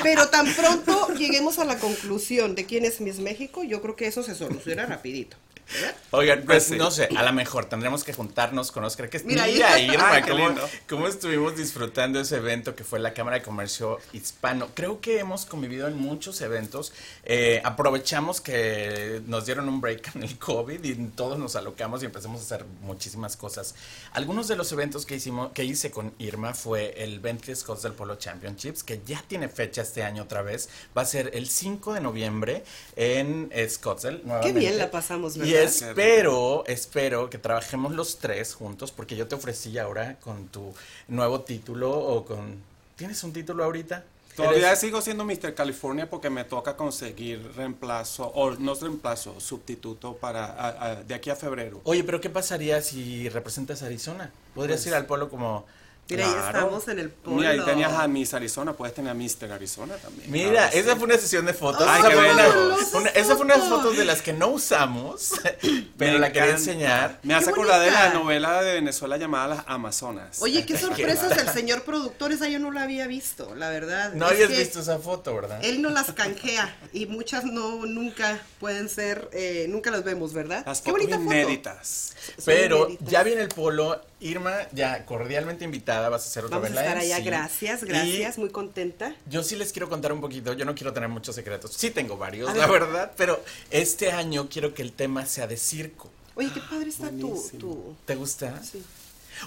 Pero tan pronto lleguemos a la conclusión de quién es Miss México, yo creo que eso se soluciona rapidito. ¿verdad? Oigan, pues Pues sí. no sé, a lo mejor tendremos que juntarnos con Oscar. Que Mira, Mira, ahí- Irma, Ay, qué cómo, lindo. cómo estuvimos disfrutando ese evento que fue la Cámara de Comercio Hispano. Creo que hemos convivido en muchos eventos. Eh, aprovechamos que nos dieron un break en el COVID y todos nos alocamos y empezamos a hacer muchísimas cosas. Algunos de los eventos que hicimos, que hice con Irma fue el Bentley Scots del Polo Championships, que ya tiene fecha este año otra vez. Va a ser el 5 de noviembre en Scottsdale. Qué bien la pasamos, Y ¿verdad? espero, espero que trabajemos los tres juntos, porque yo te ofrecí ahora con tu nuevo título o con... ¿Tienes un título ahorita? Todavía Eres- sigo siendo Mr. California porque me toca conseguir reemplazo, o no reemplazo, sustituto para a- a- de aquí a febrero. Oye, pero ¿qué pasaría si representas a Arizona? Podrías Pues- ir al polo como... Mira, ya Claro. estamos en el polo. Mira, ahí tenías a Miss Arizona, puedes tener a Mr. Arizona también. Mira, Claro esa sí. fue una sesión de fotos. Ay, esa, qué fue una, una- esa fue unas fotos de las que no usamos, pero Me la quería enseñar. Me hace acordar de la novela de Venezuela llamada Las Amazonas. Oye, qué sorpresas del señor productor, esa yo no la había visto, la verdad. No Es habías visto esa foto, ¿verdad? Él no las canjea y muchas no, nunca pueden ser, eh, nunca las vemos, ¿verdad? Las qué fotos bonita foto. inéditas. Son Pero inéditas. ya viene el polo. Irma, ya cordialmente invitada, vas a hacer otra Vamos a vez la estar allá, gracias, Y gracias, muy contenta. Yo sí les quiero contar un poquito, yo no quiero tener muchos secretos, sí tengo varios, A la ver. verdad, pero este año quiero que el tema sea de circo. Oye, qué padre está tu, Buenísimo. tu... ¿Te gusta? Sí.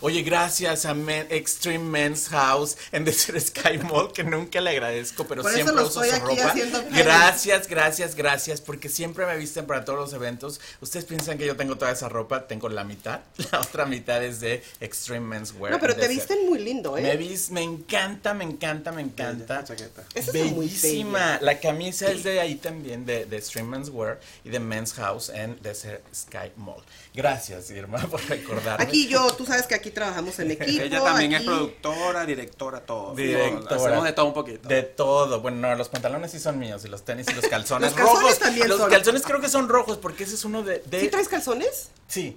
Oye, gracias a Men- Extreme Men's House en Desert Sky Mall, que nunca le agradezco, pero Por eso siempre lo uso estoy su aquí ropa. Gracias, gracias, gracias, porque siempre me visten para todos los eventos. Ustedes piensan que yo tengo toda esa ropa, tengo la mitad, la otra mitad es de Extreme Men's Wear. No, pero te visten muy lindo, Me ¿eh? vis, me encanta, me encanta, me encanta. Esa Bellísima. La camisa es de ahí también, de, de Stream Men's Wear y de Men's House en Desert Sky Mall. Gracias, Irma, por recordarme. Aquí yo, tú sabes que aquí trabajamos en equipo. Ella también es productora, directora, todo. Directora. Hacemos de todo un poquito. De todo. Bueno, no, los pantalones sí son míos y los tenis y los calzones Los calzones rojos. también los son. calzones creo que son rojos porque ese es uno de... de- ¿Sí traes calzones? Sí.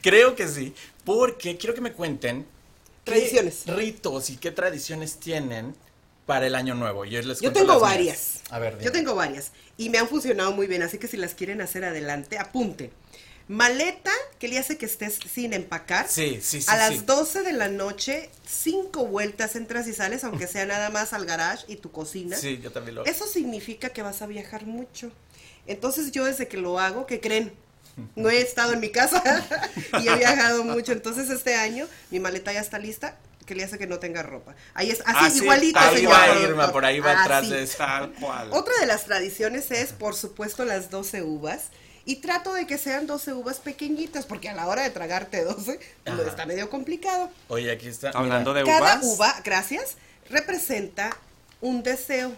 Creo que sí. Porque quiero que me cuenten... qué Tradiciones. ritos y qué tradiciones tienen para el año nuevo. Yo les Yo cuento tengo mías. varias. A ver, dime. Yo tengo varias. Y me han funcionado muy bien, así que si las quieren hacer adelante, apunten. Maleta que le hace que estés sin empacar. Sí, sí, sí. A las sí. 12 de la noche, cinco vueltas entras y sales, aunque sea nada más al garage y tu cocina. Sí, yo también lo Eso significa que vas a viajar mucho. Entonces yo desde que lo hago, ¿qué creen? No he estado en mi casa y he viajado mucho. Entonces este año mi maleta ya está lista, que le hace que no tenga ropa. Ahí es así, Así, igualito, ahí señor va productor. Irma, por ahí va atrás de. Tal cual. Otra de las tradiciones es, por supuesto, las 12 uvas. Y trato de que sean 12 uvas pequeñitas, porque a la hora de tragarte 12, lo Ajá. está medio complicado. Oye, aquí está. Hablando mira. de Cada uvas. uva, gracias, representa un deseo.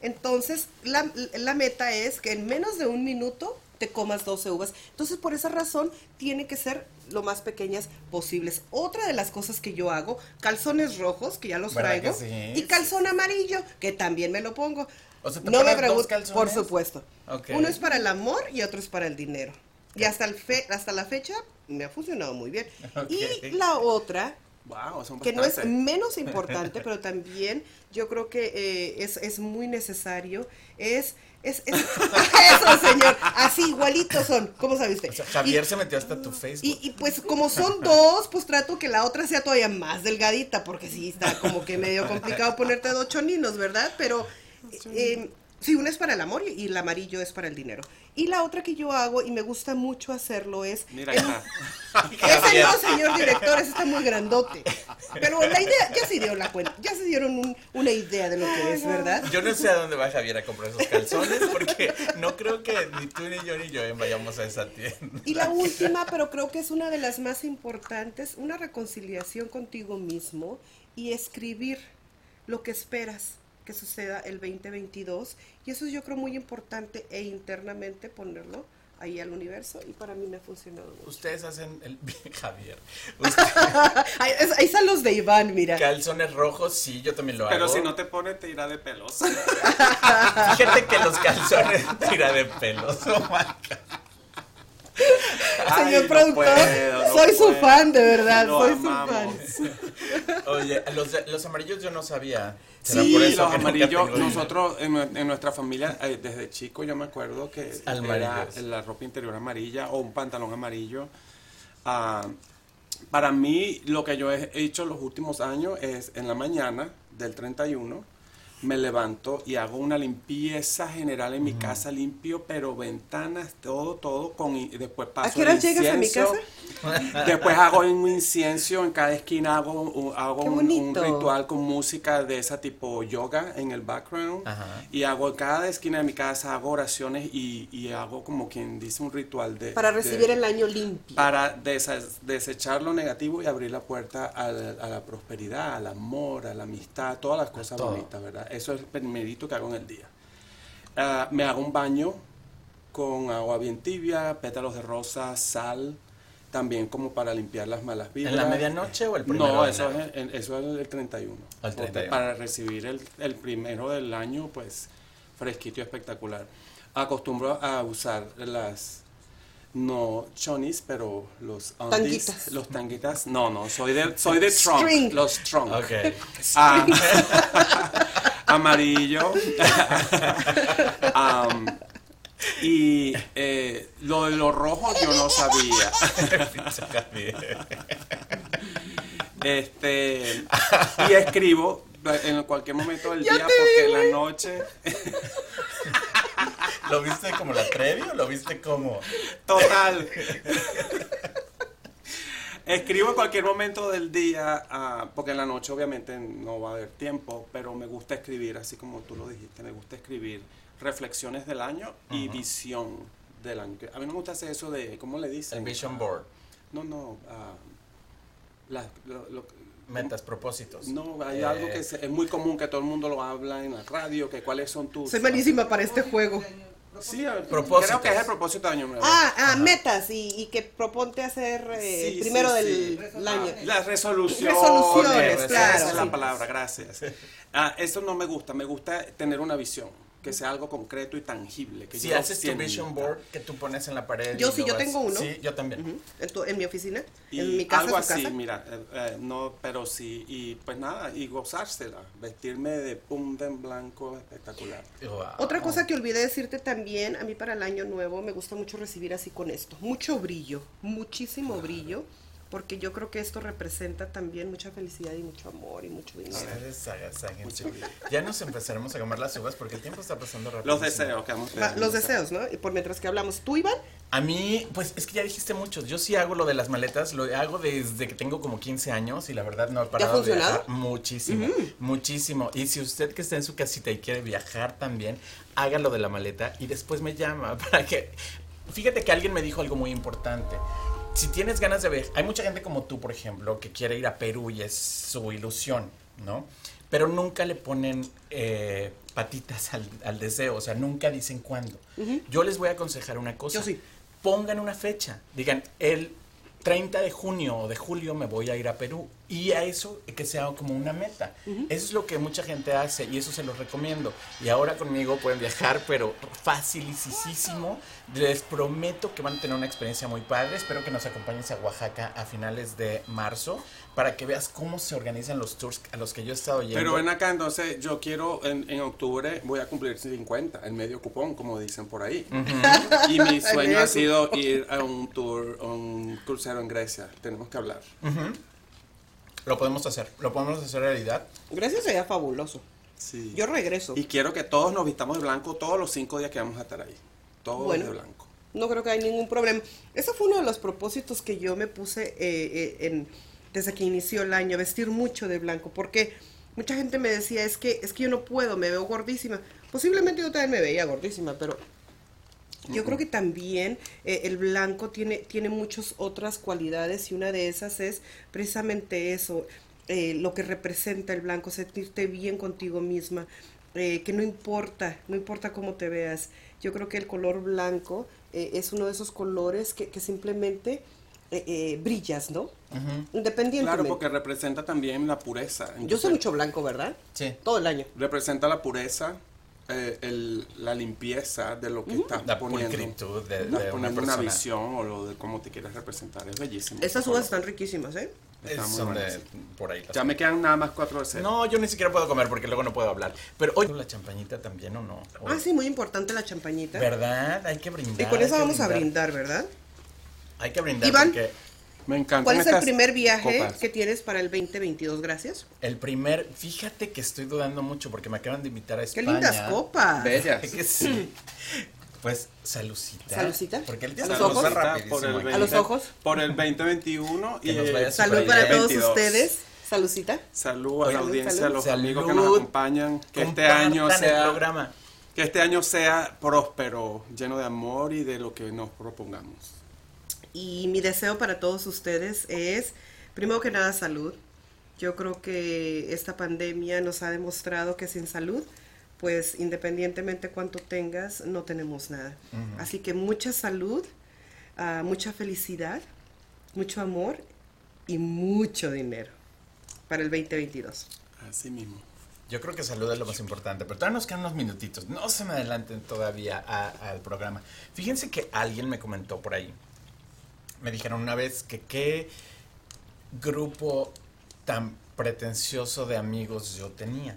Entonces, la, la meta es que en menos de un minuto te comas 12 uvas. Entonces, por esa razón, tiene que ser lo más pequeñas posibles. Otra de las cosas que yo hago, calzones rojos, que ya los ¿Verdad traigo, sí? y calzón amarillo, que también me lo pongo. O sea, ¿te no me pregunto, por supuesto. Uno es para el amor y otro es para el dinero. Y hasta, el fe, hasta la fecha me ha funcionado muy bien. Y la otra Wow, son que no es menos importante, pero también yo creo que eh, es, es muy necesario. Es, es, es- eso, señor. Así, igualitos son. ¿Cómo sabe usted? O sea, Javier Y- se metió hasta tu Facebook. y, y pues como son dos, pues trato que la otra sea todavía más delgadita, porque sí está como que medio complicado ponerte dos choninos, ¿verdad? Pero eh, sí, una es para el amor y, el amarillo es para el dinero. Y la otra que yo hago, y me gusta mucho hacerlo, es... Mira, acá. ese no, señor director, ese está muy grandote. Pero la idea, ya se dieron la cuenta, ya se dieron un- una idea de lo que es, ¿verdad? Yo no sé a dónde va Javier a comprar esos calzones porque no creo que ni tú ni yo ni yo vayamos a esa tienda. Y la última, pero creo que es una de las más importantes, una reconciliación contigo mismo y escribir lo que esperas que suceda el 2022. Y eso yo creo muy importante e internamente ponerlo ahí al universo y para mí me ha funcionado mucho. Ustedes hacen el Javier. Usted- Ahí, es- ahí están los de Iván, mira. calzones rojos, sí, yo también lo Pero hago. si no te pones, te irá de pelos. Fíjate que los calzones tira de pelos. Oh my God. Señor productor, puedo, no soy su puedo. fan, de verdad, Lo soy amamos. su fan. Oye, los, amarillos yo no sabía. ¿Será Sí, por eso los amarillos, nosotros en, nue- en nuestra familia, eh, desde chico yo me acuerdo que era la ropa interior amarilla o un pantalón amarillo. Ah, para mí, lo que yo he hecho los últimos años es en la mañana del 31, me levanto y hago una limpieza general en mi casa, limpio, pero ventanas, todo, todo, con, y después paso ¿A qué hora el llegas a mi incienso. Después hago un incienso, en cada esquina hago, un- hago un, ritual con música de esa tipo yoga en el background. Ajá. Y hago en cada esquina de mi casa, hago oraciones y, y hago como quien dice un ritual de... Para de- recibir el año limpio. Para desa- desechar lo negativo y abrir la puerta a la, a la prosperidad, al amor, a la amistad, todas las cosas bonitas, ¿verdad? Eso es el primerito que hago en el día. Ah, me hago un baño con agua bien tibia, pétalos de rosa, sal, también como para limpiar las malas vibras. ¿En la medianoche o el primero No, eso es, el- eso es el 31. El Porque 31. Para recibir el, el primero del año, pues fresquito y espectacular. Acostumbro a usar las, no chonis, pero los undies, Tanguitas. los tanguitas. No, no, soy de, soy de trunk, String. los trunk. Ok. Ah, amarillo. Am, y eh, lo de los rojos yo no sabía. Javier. Este, y escribo en cualquier momento del Ya día porque vi, en la noche ¿Lo viste como la Trevi o lo viste como.? total escribo en cualquier momento del día ah, porque en la noche obviamente no va a haber tiempo pero me gusta escribir así como tú lo dijiste me gusta escribir reflexiones del año y visión del año a mí no me gusta hacer eso de ¿cómo le dicen? El Vision Board. no no ah, la- lo- lo- Metas, propósitos. No, hay Eh, algo que es, es muy común que todo el mundo lo habla en la radio, que cuáles son tus... Soy malísima para este juego. Sí, creo que es el propósito de año nuevo. Ah, ah, metas y, y que proponte hacer eh, Sí, primero sí, del sí. año. Las resoluciones. Resoluciones, esa es la palabra, gracias. Ah, eso no me gusta, me gusta tener una visión, que sea algo concreto y tangible. Que Si yo haces tu. Vision Board que tú pones en la pared. Yo sí, yo vas- tengo uno. Sí, yo también. Ujú. en, tu- en mi oficina, Y en mi casa, algo así, casa. mira, eh, eh, no, pero sí, y pues nada, y gozársela, vestirme de punta en blanco espectacular. Wow. Otra cosa que olvidé decirte también, a mí para el año nuevo me gusta mucho recibir así con esto, mucho brillo, muchísimo brillo, porque yo creo que esto representa también mucha felicidad y mucho amor y mucho dinero. Ya nos empezaremos a comer las uvas porque el tiempo está pasando rápido. Los deseos que vamos a los deseos, ¿no? Y por mientras que hablamos, tú, Iván, A mí, pues es que ya dijiste muchos. Yo sí hago lo de las maletas, lo hago desde que tengo como 15 años y la verdad no he parado de funcionado? viajar muchísimo, muchísimo. Y si usted que está en su casita y quiere viajar también, haga lo de la maleta y después me llama para que... Fíjate que alguien me dijo algo muy importante. Si tienes ganas de ver, hay mucha gente como tú, por ejemplo, que quiere ir a Perú y es su ilusión, ¿no? Pero nunca le ponen eh, patitas al, al deseo, o sea, nunca dicen cuándo. Yo les voy a aconsejar una cosa Yo sí. pongan una fecha. Digan, el 30 de junio o de julio me voy a ir a Perú. y a eso que sea como una meta. Eso es lo que mucha gente hace y eso se los recomiendo. Y ahora conmigo pueden viajar, pero facilísimo. Les prometo que van a tener una experiencia muy padre. Espero que nos acompañes a Oaxaca a finales de marzo para que veas cómo se organizan los tours a los que yo he estado yendo. Pero ven acá, entonces yo quiero, en, en octubre voy a cumplir 50, el medio cupón, como dicen por ahí. Y mi sueño ha sido ir a un tour, a un crucero en Grecia. Tenemos que hablar. Lo podemos hacer, lo podemos hacer realidad. Gracias sería fabuloso. Sí. Yo regreso. Y quiero que todos nos vistamos de blanco todos los cinco días que vamos a estar ahí. Todos Bueno. de blanco. No creo que hay ningún problema. Ese fue uno de los propósitos que yo me puse eh, eh, en, desde que inició el año, vestir mucho de blanco, porque mucha gente me decía, es que, es que yo no puedo, me veo gordísima. Posiblemente yo también me veía gordísima, pero yo creo que también eh, el blanco tiene, tiene muchas otras cualidades y una de esas es precisamente eso, eh, lo que representa el blanco, sentirte bien contigo misma, eh, que no importa, no importa cómo te veas. Yo creo que el color blanco es uno de esos colores que, que simplemente eh, eh, brillas, ¿no? Independientemente. Claro, porque representa también la pureza. Yo soy mucho blanco, ¿verdad? Sí. Todo el año. Representa la pureza, eh, el- la limpieza de lo que estás La poniendo. pulcritud de, Estás de una una, visión o lo de cómo te quieres representar. Es bellísimo. Estas uvas están riquísimas, ¿eh? Muy buenas. por ahí. Ya me quedan nada más cuatro de cero. No, yo ni siquiera puedo comer porque luego no puedo hablar. Pero hoy la champañita también o no. O- Ah, sí, muy importante la champañita. ¿Verdad? Hay que brindar. Y con que vamos a brindar, ¿verdad? Hay que brindar Iván. porque Me encantan ¿Cuál es el primer viaje copas. que tienes para el 2022? Gracias. el primer, fíjate que estoy dudando mucho porque me acaban de invitar a ¡Qué España. lindas copas! Bellas. Que sí. Pues salucita. Salucita. Porque el día ¿A los ojos? Por el aquí. ¿A los ojos? Por el 2021 Que y nos vaya eh, Salud para todos 22. ustedes. Saludcita. Salud a la audiencia, salud. a los Salud. amigos que nos acompañan. Que este año el sea programa. que este año sea próspero, lleno de amor y de lo que nos propongamos. Y mi deseo para todos ustedes es, primero que nada, salud. Yo creo que esta pandemia nos ha demostrado que sin salud, pues independientemente cuánto tengas, no tenemos nada. Así que mucha salud, ah, mucha felicidad, mucho amor y mucho dinero para el 2022. Así mismo. Yo creo que salud es lo más importante, pero todavía nos quedan unos minutitos. No se me adelanten todavía a- al programa. Fíjense que alguien me comentó por ahí. Me dijeron una vez que qué grupo tan pretencioso de amigos yo tenía.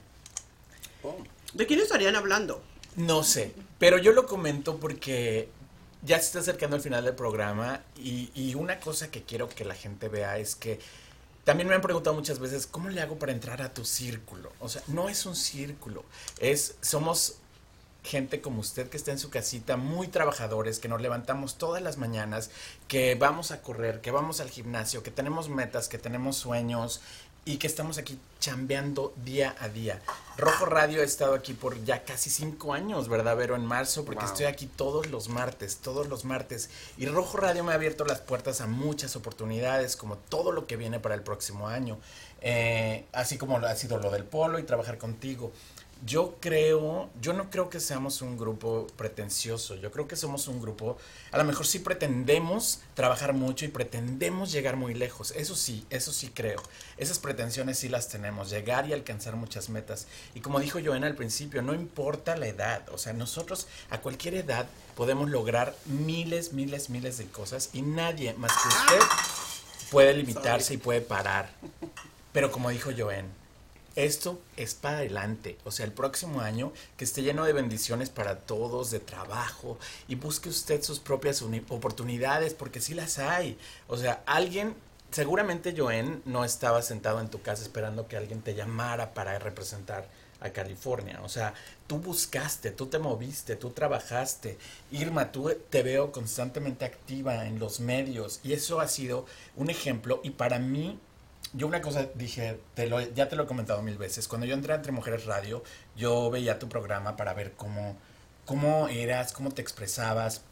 Oh, ¿De quién estarían hablando? No sé, pero yo lo comento porque ya se está acercando el final del programa y, y una cosa que quiero que la gente vea es que también me han preguntado muchas veces, ¿cómo le hago para entrar a tu círculo? O sea, no es un círculo, es, somos gente como usted que está en su casita, muy trabajadores, que nos levantamos todas las mañanas, que vamos a correr, que vamos al gimnasio, que tenemos metas, que tenemos sueños y que estamos aquí chambeando día a día. Rojo Radio ha estado aquí por ya casi cinco años, ¿verdad, Vero? En marzo, porque Wow. estoy aquí todos los martes, todos los martes. Y Rojo Radio me ha abierto las puertas a muchas oportunidades, como todo lo que viene para el próximo año. Eh, así como ha sido lo del polo y trabajar contigo. Yo creo, yo no creo que seamos un grupo pretencioso, yo creo que somos un grupo, a lo mejor sí pretendemos trabajar mucho y pretendemos llegar muy lejos, eso sí, eso sí creo, esas pretensiones sí las tenemos, llegar y alcanzar muchas metas. Y como dijo Joana al principio, no importa la edad, o sea, nosotros a cualquier edad podemos lograr miles, miles, miles de cosas y nadie más que usted puede limitarse y puede parar. Pero como dijo Joen, esto es para adelante. O sea, el próximo año que esté lleno de bendiciones para todos, de trabajo, y busque usted sus propias uni- oportunidades, porque sí las hay. O sea, alguien, seguramente Joen no estaba sentado en tu casa esperando que alguien te llamara para representar a California. O sea, tú buscaste, tú te moviste, tú trabajaste. Irma, tú te veo constantemente activa en los medios y eso ha sido un ejemplo y para mí yo una cosa dije, te lo, ya te lo he comentado mil veces, cuando yo entré a Entre Mujeres Radio, yo veía tu programa para ver cómo, cómo eras, cómo te expresabas.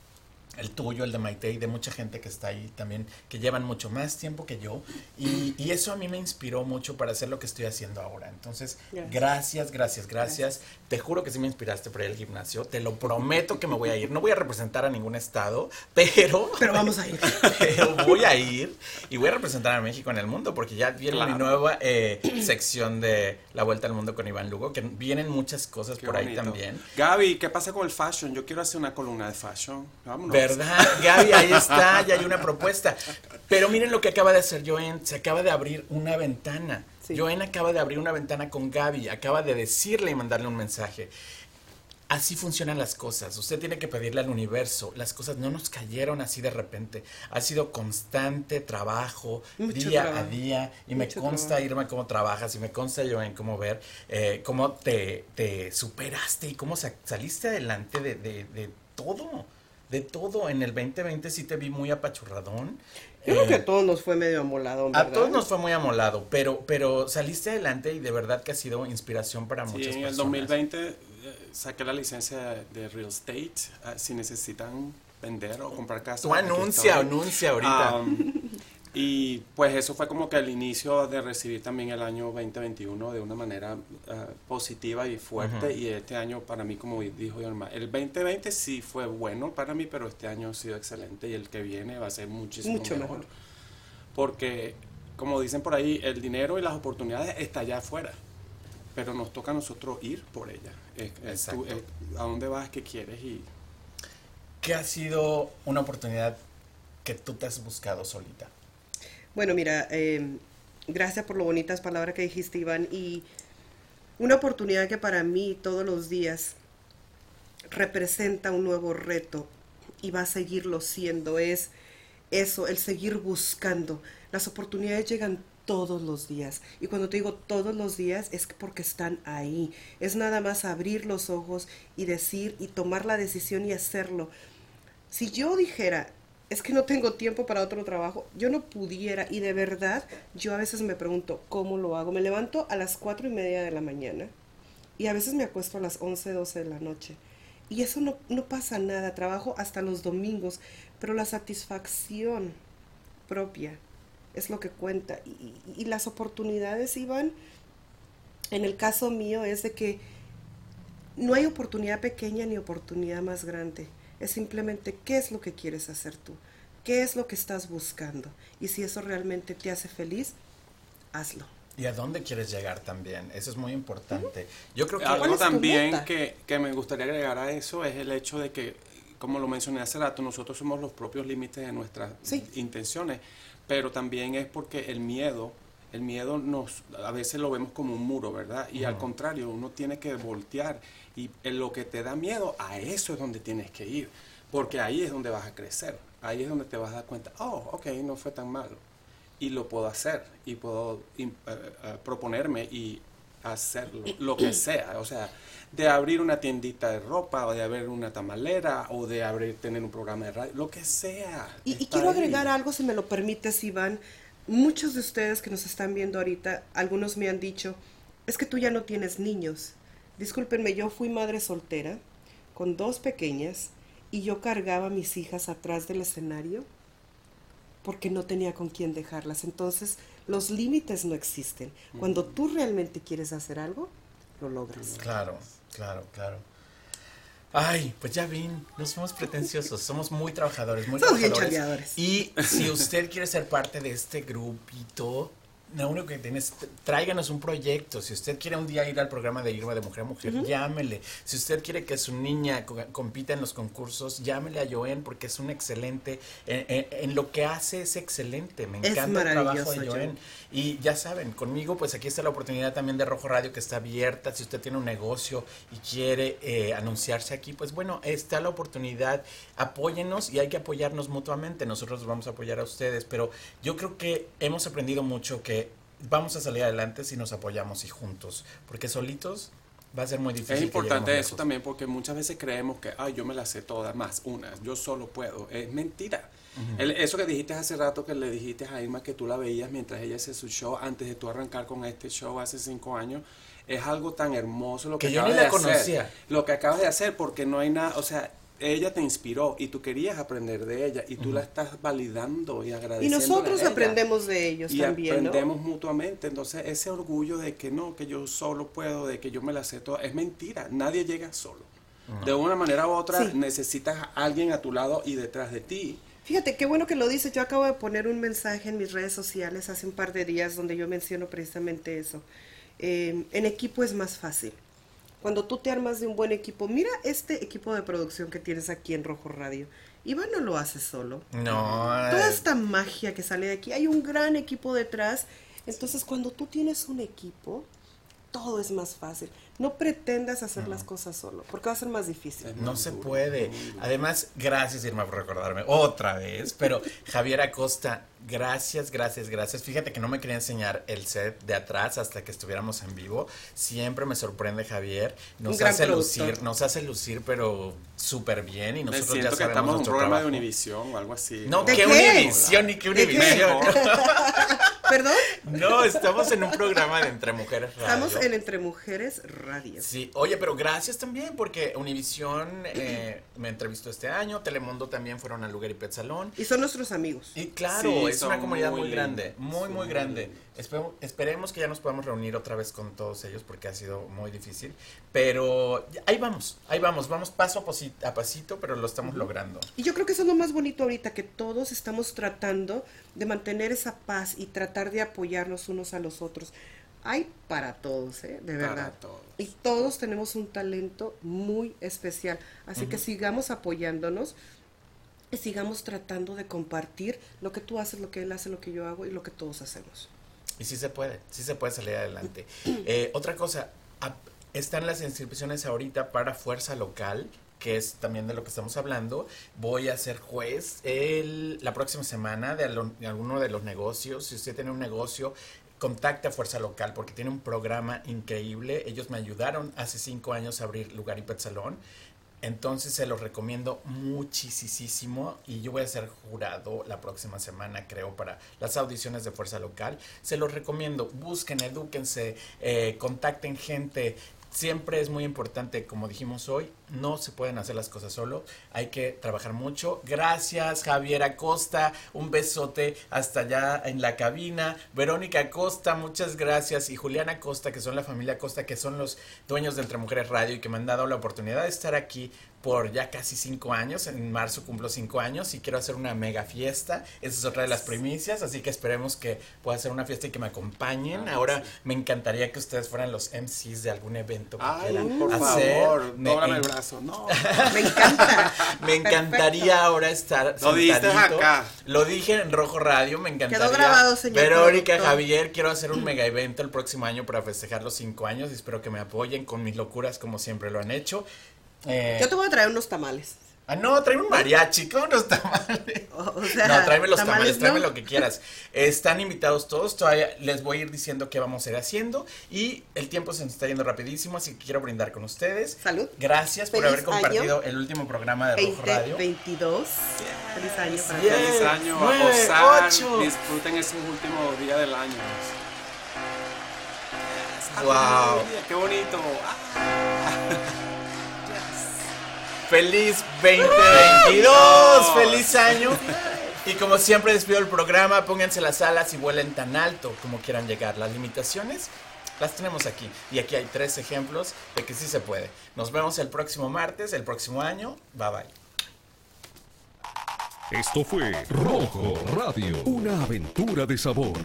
El tuyo, el de Maite y de mucha gente que está ahí también, que llevan mucho más tiempo que yo. Y, y eso a mí me inspiró mucho para hacer lo que estoy haciendo ahora. Entonces, gracias, gracias, gracias. Te juro que sí me inspiraste para ir al gimnasio. Te lo prometo que me voy a ir. No voy a representar a ningún estado, pero... Pero vamos a ir. pero voy a ir y voy a representar a México en el mundo porque ya viene mi nueva eh, sección de La Vuelta al Mundo con Iván Lugo, que vienen muchas cosas por ahí también. Gaby, ¿qué pasa con el fashion? Yo quiero hacer una columna de fashion. Vámonos. ¿Verdad? Gaby, ahí está, ya hay una propuesta. Pero miren lo que acaba de hacer Joen, se acaba de abrir una ventana. Joen acaba de abrir una ventana con Gaby, acaba de decirle y mandarle un mensaje. Así funcionan las cosas. Usted tiene que pedirle al universo. Las cosas no nos cayeron así de repente. Ha sido constante trabajo, día a día. Y me consta, Irma, cómo trabajas. Y me consta, Joen, cómo ver eh, cómo te, te, superaste y cómo saliste adelante de, de, de todo de todo. En el 2020 sí te vi muy apachurradón. Yo creo que a eh, todos nos fue medio amolado. ¿verdad? A todos nos fue muy amolado, pero, pero saliste adelante y de verdad que ha sido inspiración para muchas personas. en el 2020 eh, saqué la licencia de real estate. Ah, si necesitan vender o comprar casa. Tú anuncia, anuncia ahorita. Y pues eso fue como que el inicio de recibir también el año 2021 de una manera eh, positiva y fuerte. Y este año para mí, como dijo Irma, el 2020 sí fue bueno para mí, pero este año ha sido excelente y el que viene va a ser muchísimo Mucho mejor. Porque, como dicen por ahí, el dinero y las oportunidades están allá afuera, pero nos toca a nosotros ir por ella. ¿A dónde vas? ¿Qué quieres? Y... ¿Qué ha sido una oportunidad que tú te has buscado solita? Bueno, mira, em, gracias por lo bonitas palabras que dijiste, Iván. Y una oportunidad que para mí todos los días representa un nuevo reto y va a seguirlo siendo es eso, el seguir buscando. Las oportunidades llegan todos los días. Y cuando te digo todos los días es porque están ahí. Es nada más abrir los ojos y decir y tomar la decisión y hacerlo. Si yo dijera, es que no tengo tiempo para otro trabajo, yo no pudiera y de verdad yo a veces me pregunto cómo lo hago. Me levanto a las cuatro y media de la mañana y a veces me acuesto a las 11, 12 de la noche. Y eso no, no pasa nada, trabajo hasta los domingos, pero la satisfacción propia es lo que cuenta. Y, y las oportunidades, Iván, en el caso mío es de que no hay oportunidad pequeña ni oportunidad más grande es simplemente qué es lo que quieres hacer tú, qué es lo que estás buscando. Y si eso realmente te hace feliz, hazlo. ¿Y a dónde quieres llegar también? Eso es muy importante. Yo creo que algo también que, que, me gustaría agregar a eso es el hecho de que, como lo mencioné hace rato, nosotros somos los propios límites de nuestras intenciones, pero también es porque el miedo, el miedo nos, a veces lo vemos como un muro, ¿verdad? Y al contrario, uno tiene que voltear y en lo que te da miedo, a eso es donde tienes que ir, porque ahí es donde vas a crecer, ahí es donde te vas a dar cuenta, oh, ok, no fue tan malo, y lo puedo hacer, y puedo eh, eh, proponerme y hacerlo, lo que sea, o sea, de abrir una tiendita de ropa, o de abrir una tamalera, o de abrir, tener un programa de radio, lo que sea. Y, y quiero agregar algo, si me lo permites, Iván. Muchos de ustedes que nos están viendo ahorita, algunos me han dicho, es que tú ya no tienes niños. Discúlpenme, yo fui madre soltera con dos pequeñas y yo cargaba a mis hijas atrás del escenario porque no tenía con quién dejarlas. Entonces, los límites no existen. Cuando tú realmente quieres hacer algo, lo logras. Claro, claro, claro. Ay, pues ya ven, no somos pretenciosos, somos muy trabajadores, muy somos trabajadores. Bien y si usted quiere ser parte de este grupito, lo único que tienes, tráiganos un proyecto. Si usted quiere un día ir al programa de Irma de Mujer a Mujer, llámele. Si usted quiere que su niña compita en los concursos, llámele a Joen porque es un excelente. En, lo que hace es excelente. Me encanta el trabajo de Joen. Y ya saben, conmigo, pues aquí está la oportunidad también de Rojo Radio que está abierta. Si usted tiene un negocio y quiere eh, anunciarse aquí, pues bueno, está la oportunidad. Apóyenos y hay que apoyarnos mutuamente. Nosotros vamos a apoyar a ustedes. Pero yo creo que hemos aprendido mucho que vamos a salir adelante si nos apoyamos y juntos, porque solitos va a ser muy difícil. Es importante eso también porque muchas veces creemos que, ay, yo me la sé todas, más una, yo solo puedo. Es mentira. eso que dijiste hace rato, que le dijiste a Irma que tú la veías mientras ella hacía su show, antes de tú arrancar con este show hace cinco años, es algo tan hermoso lo que, que yo ni la conocía. Lo que acabas de hacer, porque no hay nada, o sea, ella te inspiró y tú querías aprender de ella y tú la estás validando y Y agradeciendo. nosotros aprendemos de ellos y también, ¿no? aprendemos mutuamente. Entonces, ese orgullo de que no, que yo solo puedo, de que yo me la sé toda, es mentira. Nadie llega solo. De una manera u otra, Sí. necesitas a alguien a tu lado y detrás de ti. Fíjate, qué bueno que lo dices. Yo acabo de poner un mensaje en mis redes sociales hace un par de días donde yo menciono precisamente eso. Eh, en equipo es más fácil. Cuando tú te armas de un buen equipo, mira este equipo de producción que tienes aquí en Rojo Radio. Iván no lo hace solo. No. Toda eh, esta magia que sale de aquí, hay un gran equipo detrás. Entonces, cuando tú tienes un equipo, todo es más fácil. No pretendas hacer las cosas solo, porque va a ser más difícil. No se puede. Además, gracias Irma por recordarme otra vez. Pero Javier Acosta, gracias, gracias, gracias. Fíjate que no me quería enseñar el set de atrás hasta que estuviéramos en vivo. Siempre me sorprende Javier. Nos hace productor. lucir, nos hace lucir, pero súper bien. Y Me nosotros siento ya que sabemos estamos en un programa de. Univisión o algo así. No, ¿De qué qué? Univisión ¿De qué? Univisión. ¿Perdón? No, estamos en un programa de Entre Mujeres Radio. Estamos en Entre Mujeres Radio. Sí, oye, pero gracias también porque Univisión eh, me entrevistó este año, Telemundo también fueron al lugar y Pet Salón. Y son nuestros amigos. Y claro, Sí, es una comunidad muy, muy grande, muy, muy grande. Espero- esperemos que ya nos podamos reunir otra vez con todos ellos porque ha sido muy difícil. Pero ahí vamos, ahí vamos, vamos paso a, pasito, pero lo estamos logrando. Y yo creo que eso es lo más bonito ahorita, que todos estamos tratando de mantener esa paz y tratar de apoyarnos unos a los otros. Hay para todos, ¿eh? De Para verdad. todos. Y todos tenemos un talento muy especial. Así que sigamos apoyándonos y sigamos tratando de compartir lo que tú haces, lo que él hace, lo que yo hago y lo que todos hacemos. Y sí se puede, sí se puede salir adelante. Eh, otra cosa, están las inscripciones ahorita para Fuerza Local, que es también de lo que estamos hablando. Voy a ser juez el, la próxima semana de, alguno de los negocios. Si usted tiene un negocio, contacte a Fuerza Local porque tiene un programa increíble. Ellos me ayudaron hace cinco años a abrir Lugar y Pet Salón. Entonces se los recomiendo muchísimo y yo voy a ser jurado la próxima semana, creo, para las audiciones de Fuerza Local. Se los recomiendo, busquen, edúquense, eh, contacten gente. Siempre es muy importante, como dijimos hoy, no se pueden hacer las cosas solo, hay que trabajar mucho. Gracias Javier Acosta, un besote hasta allá en la cabina. Verónica Acosta, muchas gracias. Y Juliana Acosta, que son la familia Acosta, que son los dueños de Entre Mujeres Radio y que me han dado la oportunidad de estar aquí por ya casi cinco años. En marzo cumplo cinco años y quiero hacer una mega fiesta. Esa es otra de las primicias, así que esperemos que pueda ser una fiesta y que me acompañen. Ahora me encantaría que ustedes fueran los MCs de algún evento que Ay, quieran por hacer. favor, Me el en- brazo. No. Me encanta. me encantaría ahora estar Lo dijiste sentadito. acá. Lo dije en Rojo Radio, me encantaría. grabado, señor Verónica. Javier, quiero hacer un mega evento el próximo año para festejar los cinco años y espero que me apoyen con mis locuras como siempre lo han hecho. Eh, Yo te voy a traer unos tamales. Ah, no, tráeme un mariachi, ¿cómo los tamales? O, o sea, no, tráeme los tamales, tamales, tráeme ¿no? lo que quieras. Están invitados todos, todavía les voy a ir diciendo qué vamos a ir haciendo y el tiempo se nos está yendo rapidísimo, así que quiero brindar con ustedes. Salud. Gracias por haber compartido el último programa de Rojo Radio. 2022. Feliz año para Yes. todos. Feliz año, Nueve, a gozar, ocho. disfruten esos últimos días del año. Wow. ¡Qué bonito! Ah. Feliz 2022, feliz año. Y como siempre despido el programa, pónganse las alas y vuelen tan alto como quieran llegar. Las limitaciones las tenemos aquí. Y aquí hay tres ejemplos de que sí se puede. Nos vemos el próximo martes, el próximo año. Bye bye. Esto fue Rojo Radio, una aventura de sabor.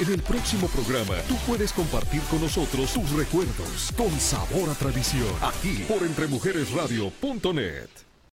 En el próximo programa, tú puedes compartir con nosotros tus recuerdos con sabor a tradición, aquí por entremujeresradio.net.